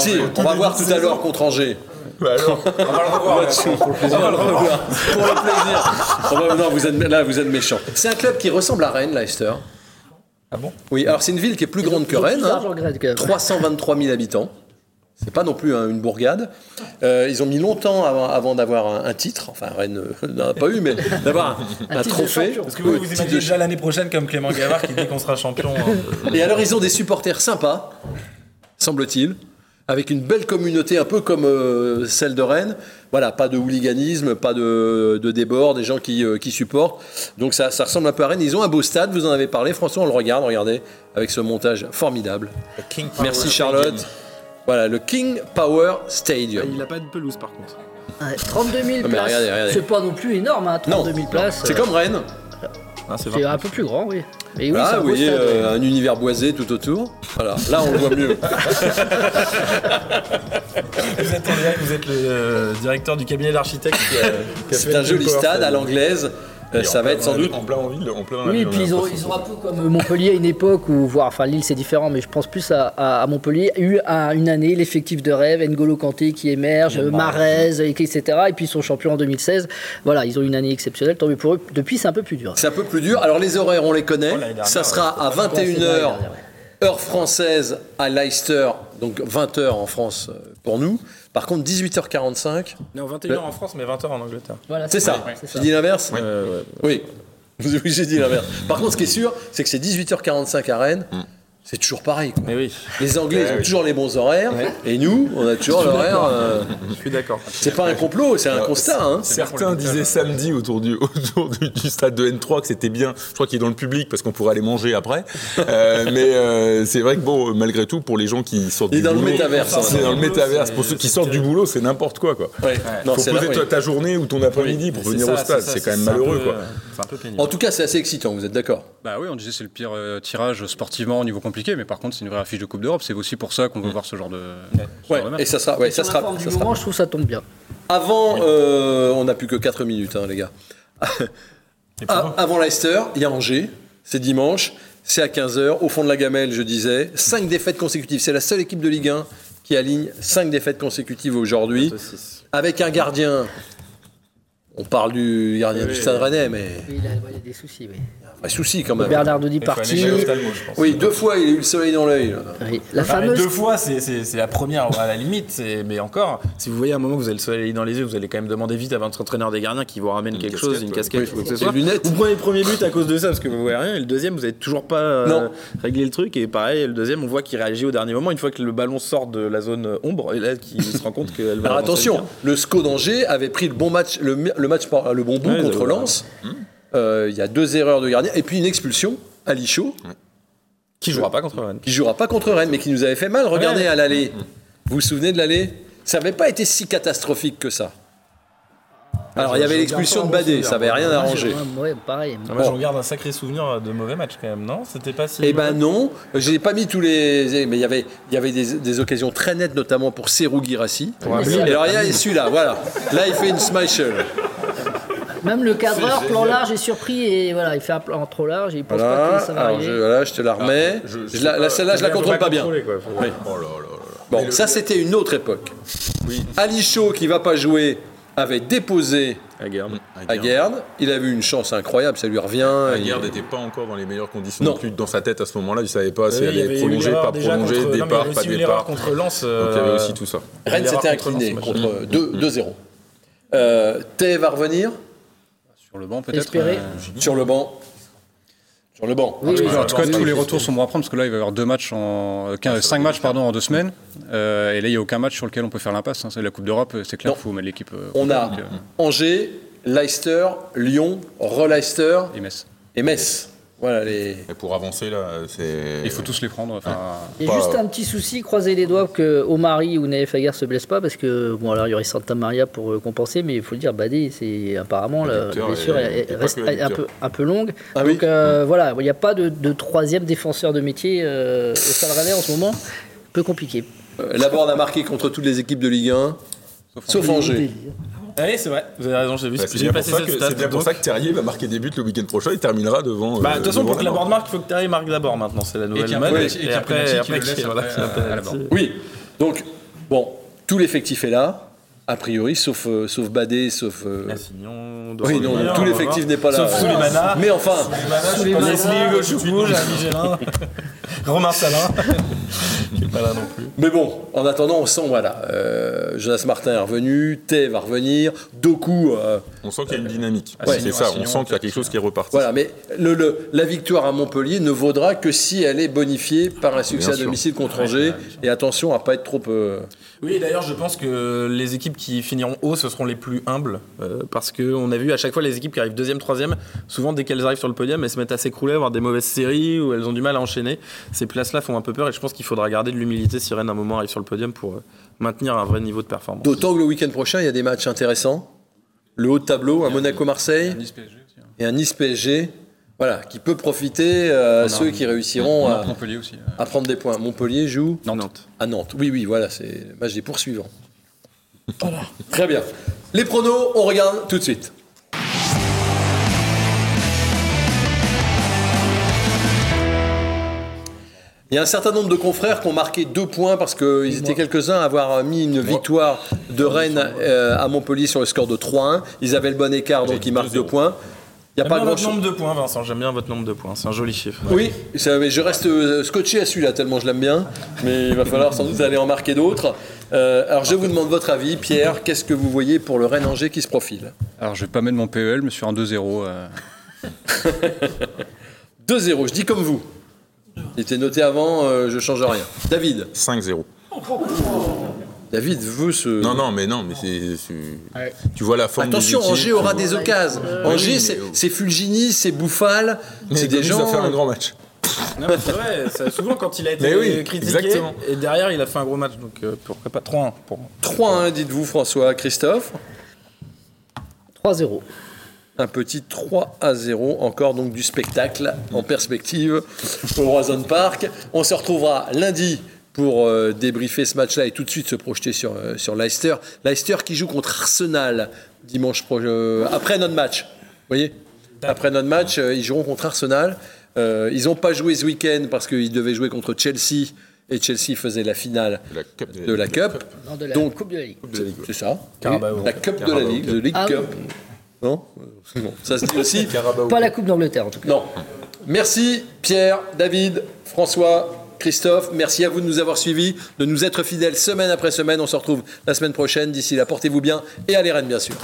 Speaker 1: Si, on va voir tout à l'heure contre Angers.
Speaker 4: Bah alors, on va le revoir.
Speaker 1: Pour le plaisir. On va le revoir. Pour le plaisir. On va- non, vous êtes, là, vous êtes méchant. C'est un club qui ressemble à Rennes, Leicester.
Speaker 3: Ah bon?
Speaker 1: Oui, alors c'est une ville qui est plus grande que Rennes. hein.
Speaker 2: que Rennes, quand même.
Speaker 1: 323 000 habitants. C'est pas non plus hein, une bourgade. Euh, ils ont mis longtemps avant, avant d'avoir un, un titre. Enfin, Rennes euh, n'en a pas eu, mais d'avoir un, trophée.
Speaker 3: Parce que vous, vous imaginez
Speaker 1: de
Speaker 3: déjà l'année prochaine comme Clément Gavard qui dit qu'on sera champion. hein.
Speaker 1: Et alors, ils ont des supporters sympas, semble-t-il, avec une belle communauté, un peu comme euh, celle de Rennes. Voilà, pas de hooliganisme, pas de, de débord, des gens qui, euh, qui supportent. Donc, ça, ça ressemble un peu à Rennes. Ils ont un beau stade, vous en avez parlé. François, on le regarde, regardez, avec ce montage formidable. Merci, Charlotte. Voilà, le King Power Stadium.
Speaker 3: Il a pas de pelouse par contre.
Speaker 2: Ouais, 32 000
Speaker 1: mais
Speaker 2: places.
Speaker 1: regardez, regardez.
Speaker 2: C'est pas non plus énorme, hein, 32 000 places.
Speaker 1: C'est
Speaker 2: euh,
Speaker 1: comme Rennes.
Speaker 3: Ah, c'est
Speaker 2: un peu plus grand, oui. Mais oui, c'est un stade.
Speaker 1: euh, un univers boisé tout autour. Voilà, là, on le voit mieux.
Speaker 3: Vous êtes, vous êtes le euh, directeur du cabinet d'architectes. qui a- qui a fait
Speaker 1: C'est un joli stade à l'anglaise. Euh, ça va être sans doute.
Speaker 4: En plein en ville, en plein dans la
Speaker 2: Oui,
Speaker 4: ville,
Speaker 2: puis ils ont, ils ont un peu comme Montpellier à une époque où, voire, enfin Lille c'est différent, mais je pense plus à, à- à Montpellier, eu à une année l'effectif de rêve, N'Golo Kanté qui émerge, Marez, etc. Et puis ils sont champions en 2016. Voilà, ils ont une année exceptionnelle, tant mieux pour eux. Depuis c'est un peu plus dur.
Speaker 1: C'est un peu plus dur. Alors les horaires, on les connaît.
Speaker 7: Oh, dernière,
Speaker 1: ça sera à
Speaker 2: Ouais, c'est
Speaker 1: 21h,
Speaker 2: vrai, ouais.
Speaker 1: heure française à Leicester, donc 20h en France euh, pour nous. Par contre, 18h45,
Speaker 3: Non, 21h en France, mais 20h en Angleterre.
Speaker 2: Voilà,
Speaker 1: c'est ça.
Speaker 2: ouais,
Speaker 1: J'ai dit l'inverse
Speaker 3: Euh, ouais.
Speaker 1: Oui. Oui, j'ai dit l'inverse. Par contre, ce qui est sûr, c'est que c'est 18h45 à Rennes. C'est toujours pareil. quoi.
Speaker 3: Mais oui,
Speaker 1: Les Anglais, ils ont toujours les bons horaires. Et nous, on a toujours l'horaire. euh,
Speaker 3: je suis d'accord.
Speaker 1: c'est pas un complot, c'est un constat. hein.
Speaker 4: Certains disaient samedi autour du, autour du, du stade de N3 que c'était bien. Je crois qu'il est dans le public parce qu'on pourrait aller manger après. Euh, mais euh, c'est vrai que bon, malgré tout, pour les gens qui sortent
Speaker 1: Il est
Speaker 4: du
Speaker 1: dans le
Speaker 4: boulot,
Speaker 1: métaverse, hein.
Speaker 4: C'est dans le métaverse. Pour ceux qui sortent du boulot, c'est n'importe quoi, quoi.
Speaker 1: Ouais. Non,
Speaker 4: Faut
Speaker 1: c'est
Speaker 4: poser ta,
Speaker 1: oui.
Speaker 4: ta journée ou ton après-midi pour venir au stade. C'est quand même malheureux, quoi.
Speaker 3: C'est un peu pénible.
Speaker 1: En tout cas, c'est assez excitant, vous êtes d'accord
Speaker 5: Bah oui, on disait c'est le pire euh, tirage sportivement au niveau compliqué, mais par contre c'est une vraie affiche de Coupe d'Europe. C'est aussi pour ça qu'on veut voir ce genre de. ce
Speaker 1: Ouais,
Speaker 5: genre de
Speaker 1: et ça sera, ouais, ça
Speaker 2: Sur
Speaker 1: sera,
Speaker 2: du
Speaker 1: ça sera-
Speaker 2: moment, je trouve ça tombe bien.
Speaker 1: Avant, euh, on n'a plus que 4 minutes, hein, les gars. A- avant Leicester, il y a Angers, c'est dimanche, c'est à 15h, au fond de la gamelle, je disais. 5 défaites consécutives, c'est la seule équipe de Ligue 1 qui aligne 5 défaites consécutives aujourd'hui. Avec un gardien, on parle du gardien du Stade Rennais, mais
Speaker 2: Oui, il, a, il y a des soucis. Oui.
Speaker 1: Un souci quand même.
Speaker 7: Faut aller
Speaker 2: parti.
Speaker 1: Oui, deux fois, il a eu le soleil dans l'œil.
Speaker 2: Oui, La
Speaker 3: Enfin, mais
Speaker 2: fameuse.
Speaker 3: deux fois, c'est- la première à la limite. Mais encore, si vous voyez à un moment que vous avez le soleil dans les yeux, vous allez quand même demander vite à votre entraîneur des gardiens qui vous ramène quelque chose, une
Speaker 4: ouais.
Speaker 3: casquette
Speaker 1: Oui.
Speaker 3: ou quoi que ce
Speaker 1: Des
Speaker 3: soit.
Speaker 1: lunettes.
Speaker 3: Vous prenez le premier but à cause de ça parce que vous voyez rien, et le deuxième, vous n'avez toujours pas euh, réglé le truc. Et pareil, le deuxième, on voit qu'il réagit au dernier moment une fois que le ballon sort de la zone ombre et là qu'il se rend compte qu'elle va.
Speaker 1: Alors attention, le SCO d'Angers avait pris le bon match, le, match par- le bon bout
Speaker 3: Ouais,
Speaker 1: contre
Speaker 3: voilà.
Speaker 1: Lens. Euh, Il y a deux erreurs de gardien et puis une expulsion à Lichaud.
Speaker 3: Qui jouera pas contre Rennes
Speaker 1: qui jouera pas contre Rennes, mais qui nous avait fait mal. Regardez
Speaker 3: Ouais.
Speaker 1: à l'aller. Vous vous souvenez de l'aller? Ça n'avait pas été si catastrophique que ça. Alors, il y avait l'expulsion de Badé, ça n'avait rien arrangé.
Speaker 2: Ouais, ouais, pareil.
Speaker 3: Ah, Moi, j'en garde un sacré souvenir de mauvais matchs quand même, non? C'était pas si.
Speaker 1: Eh ben non, je n'ai pas mis tous les. Mais il y avait, il y avait des, des occasions très nettes, notamment pour Serou Girassi. Et alors, il y a celui-là, voilà. Là, il fait une smash.
Speaker 2: Même le cadreur, plan large, est surpris et voilà, il fait un plan trop large et il pense
Speaker 1: Voilà,
Speaker 2: pas que ça va
Speaker 1: alors je,
Speaker 2: arriver.
Speaker 1: voilà, je te la remets.
Speaker 4: je- je
Speaker 1: Je
Speaker 4: sais
Speaker 1: la- Celle-là, je la contrôle pas bien. Oui.
Speaker 4: Oh là là là.
Speaker 1: Bon, ça, c'était une autre époque. Ali Chaud, qui va pas jouer, avait déposé
Speaker 3: à
Speaker 1: Guerne. Il avait eu une chance incroyable, ça lui revient.
Speaker 4: Guerre n'était pas encore dans les meilleures conditions
Speaker 1: Non.
Speaker 4: plus dans sa tête à ce moment-là. Il savait pas si
Speaker 3: Oui,
Speaker 4: elle allait prolonger, pas prolonger,
Speaker 3: contre-
Speaker 4: départ,
Speaker 3: avait
Speaker 4: pas départ.
Speaker 3: contre Lens.
Speaker 4: Donc il y avait
Speaker 3: euh,
Speaker 4: aussi tout ça.
Speaker 1: Rennes s'était incliné contre
Speaker 3: j'ai-
Speaker 1: 2 2-0. Euh, Thé va revenir
Speaker 5: Sur le banc peut-être.
Speaker 2: Espérer.
Speaker 5: euh,
Speaker 1: sur le banc. Sur le banc.
Speaker 2: Oui, oui,
Speaker 5: en tout cas, tous les retours sont bons à prendre parce que là, il va y avoir deux matchs en, euh, quinze- cinq matchs pardon en deux semaines. Euh, et là, il n'y a aucun match sur lequel on peut faire l'impasse. hein. C'est la Coupe d'Europe, c'est clair, il faut mettre l'équipe. euh,
Speaker 1: On a
Speaker 5: donc, euh,
Speaker 1: Angers, Leicester, Lyon, re-Leicester
Speaker 5: et Metz.
Speaker 1: et Metz. Voilà les.
Speaker 4: Et pour avancer là, c'est.
Speaker 5: Il faut tous les prendre. Enfin,
Speaker 2: Et
Speaker 4: Pas-
Speaker 2: juste un petit souci, croisez les doigts que Omari ou Naef Aguerre se blessent pas parce que bon alors il y aurait Santa Maria pour euh, compenser mais il faut le dire Badé c'est apparemment la blessure est- reste un peu un peu longue
Speaker 1: Ah oui.
Speaker 2: donc euh, voilà il n'y a pas de, de troisième défenseur de métier euh, au Stade Rennais en ce moment un peu compliqué
Speaker 1: Euh, Laborde a marqué contre toutes les équipes de Ligue 1, sauf Angers.
Speaker 3: Oui, c'est vrai, vous avez raison, j'ai vu.
Speaker 4: Bah, c'est bien, pour ça que-
Speaker 3: stat.
Speaker 4: c'est bien pour ça que Terrier va marquer des buts le week-end prochain. Il terminera devant.
Speaker 3: Bah,
Speaker 4: euh,
Speaker 3: de toute façon, pour que la
Speaker 4: Lamar.
Speaker 3: board marque, il faut que Terry marque d'abord maintenant, c'est la nouvelle mode.
Speaker 5: et
Speaker 3: après,
Speaker 5: barre.
Speaker 1: Oui. Donc bon, tout l'effectif est là, a priori, sauf euh, sauf Badé, sauf. euh,
Speaker 3: Massignon,
Speaker 1: Oui, non, tout l'effectif n'est pas là.
Speaker 3: Sauf Souleymana.
Speaker 1: Mais enfin,
Speaker 3: Leslie Hugo Choukou, Jérémy Gélin, Romain Salin, qui n'est pas là non plus.
Speaker 1: Mais bon, en attendant, on sent voilà, euh, Jonas Martin est revenu, Thé va revenir, Doku. euh,
Speaker 4: On sent qu'il y a une dynamique.
Speaker 5: Ouais.
Speaker 4: c'est ça. On sent qu'il y a quelque chose qui est reparti.
Speaker 1: Voilà, mais le, le- la victoire à Montpellier ne vaudra que si elle est bonifiée par un succès à domicile contre Angers. Et attention à pas être trop. euh,
Speaker 3: Oui, d'ailleurs, je pense que les équipes qui finiront haut, ce seront les plus humbles. euh, parce qu'on a vu à chaque fois les équipes qui arrivent deuxième, troisième, souvent dès qu'elles arrivent sur le podium, elles se mettent à s'écrouler, avoir des mauvaises séries ou elles ont du mal à enchaîner. Ces places-là font un peu peur et je pense qu'il faudra garder de l'humilité si Rennes à un moment arrive sur le podium pour euh, maintenir un vrai niveau de performance.
Speaker 1: D'autant que le week-end prochain, il y a des matchs intéressants. Le haut de tableau, un Monaco-Marseille
Speaker 5: hein.
Speaker 1: et un Nice-PSG. Voilà, qui peut profiter euh, à ceux qui réussiront à,
Speaker 5: Montpellier aussi. euh.
Speaker 1: à prendre des points. Montpellier joue
Speaker 5: Nantes.
Speaker 1: à Nantes. Oui, oui, voilà, c'est le match des poursuivants. Voilà. Très bien. Les pronos, on regarde tout de suite. Il y a un certain nombre de confrères qui ont marqué deux points parce qu'ils étaient quelques-uns à avoir mis une victoire de Rennes euh, à Montpellier sur le score de 3-1. Ils avaient le bon écart, donc ils marquent deux points.
Speaker 3: Il n'y a pas grand votre nombre de points, Vincent. J'aime bien votre nombre de points. C'est un joli chiffre.
Speaker 1: Oui, mais je reste euh, scotché à celui-là tellement je l'aime bien. Mais il va falloir sans doute aller en marquer d'autres. Euh, alors je vous demande votre avis, Pierre. Qu'est-ce que vous voyez pour le Rennes Angers qui se profile?
Speaker 5: Alors je vais pas mettre mon PEL, mais sur un 2-0.
Speaker 1: 2-0. Je dis comme vous. Il était noté avant. Euh, je change rien. David.
Speaker 4: 5-0.
Speaker 1: David veut se.
Speaker 4: Non, non, mais non, mais c'est. Tu vois la forme.
Speaker 1: Attention, Angers aura des occasions. Angers, c'est Fulgini, c'est Bouffal, c'est des gens.
Speaker 4: va faire un grand match.
Speaker 3: Non, c'est vrai, souvent quand il a été critiqué, et derrière il a fait un gros match, donc euh, pourquoi pas 3-1
Speaker 1: 3-1, dites-vous François, Christophe
Speaker 2: 3-0.
Speaker 1: Un petit 3 à 0, encore donc du spectacle en perspective au Roison Park. On se retrouvera lundi pour euh, débriefer ce match-là et tout de suite se projeter sur, euh, sur Leicester. Leicester qui joue contre Arsenal dimanche euh, après notre match. Vous voyez? Après notre match, ils joueront contre Arsenal. ils n'ont pas joué ce week-end parce qu'ils devaient jouer contre Chelsea et Chelsea faisait la finale de la Cup.
Speaker 2: Non, de la Donc, Coupe de la Ligue.
Speaker 1: C'est ça. La Cup de la Ligue, de League ah Cup. Non Ça se dit aussi.
Speaker 2: Pas la Coupe d'Angleterre en tout cas.
Speaker 1: Non. Merci Pierre, David, François. Christophe, merci à vous de nous avoir suivis, de nous être fidèles semaine après semaine. On se retrouve la semaine prochaine. D'ici là, portez-vous bien et allez Rennes, bien sûr.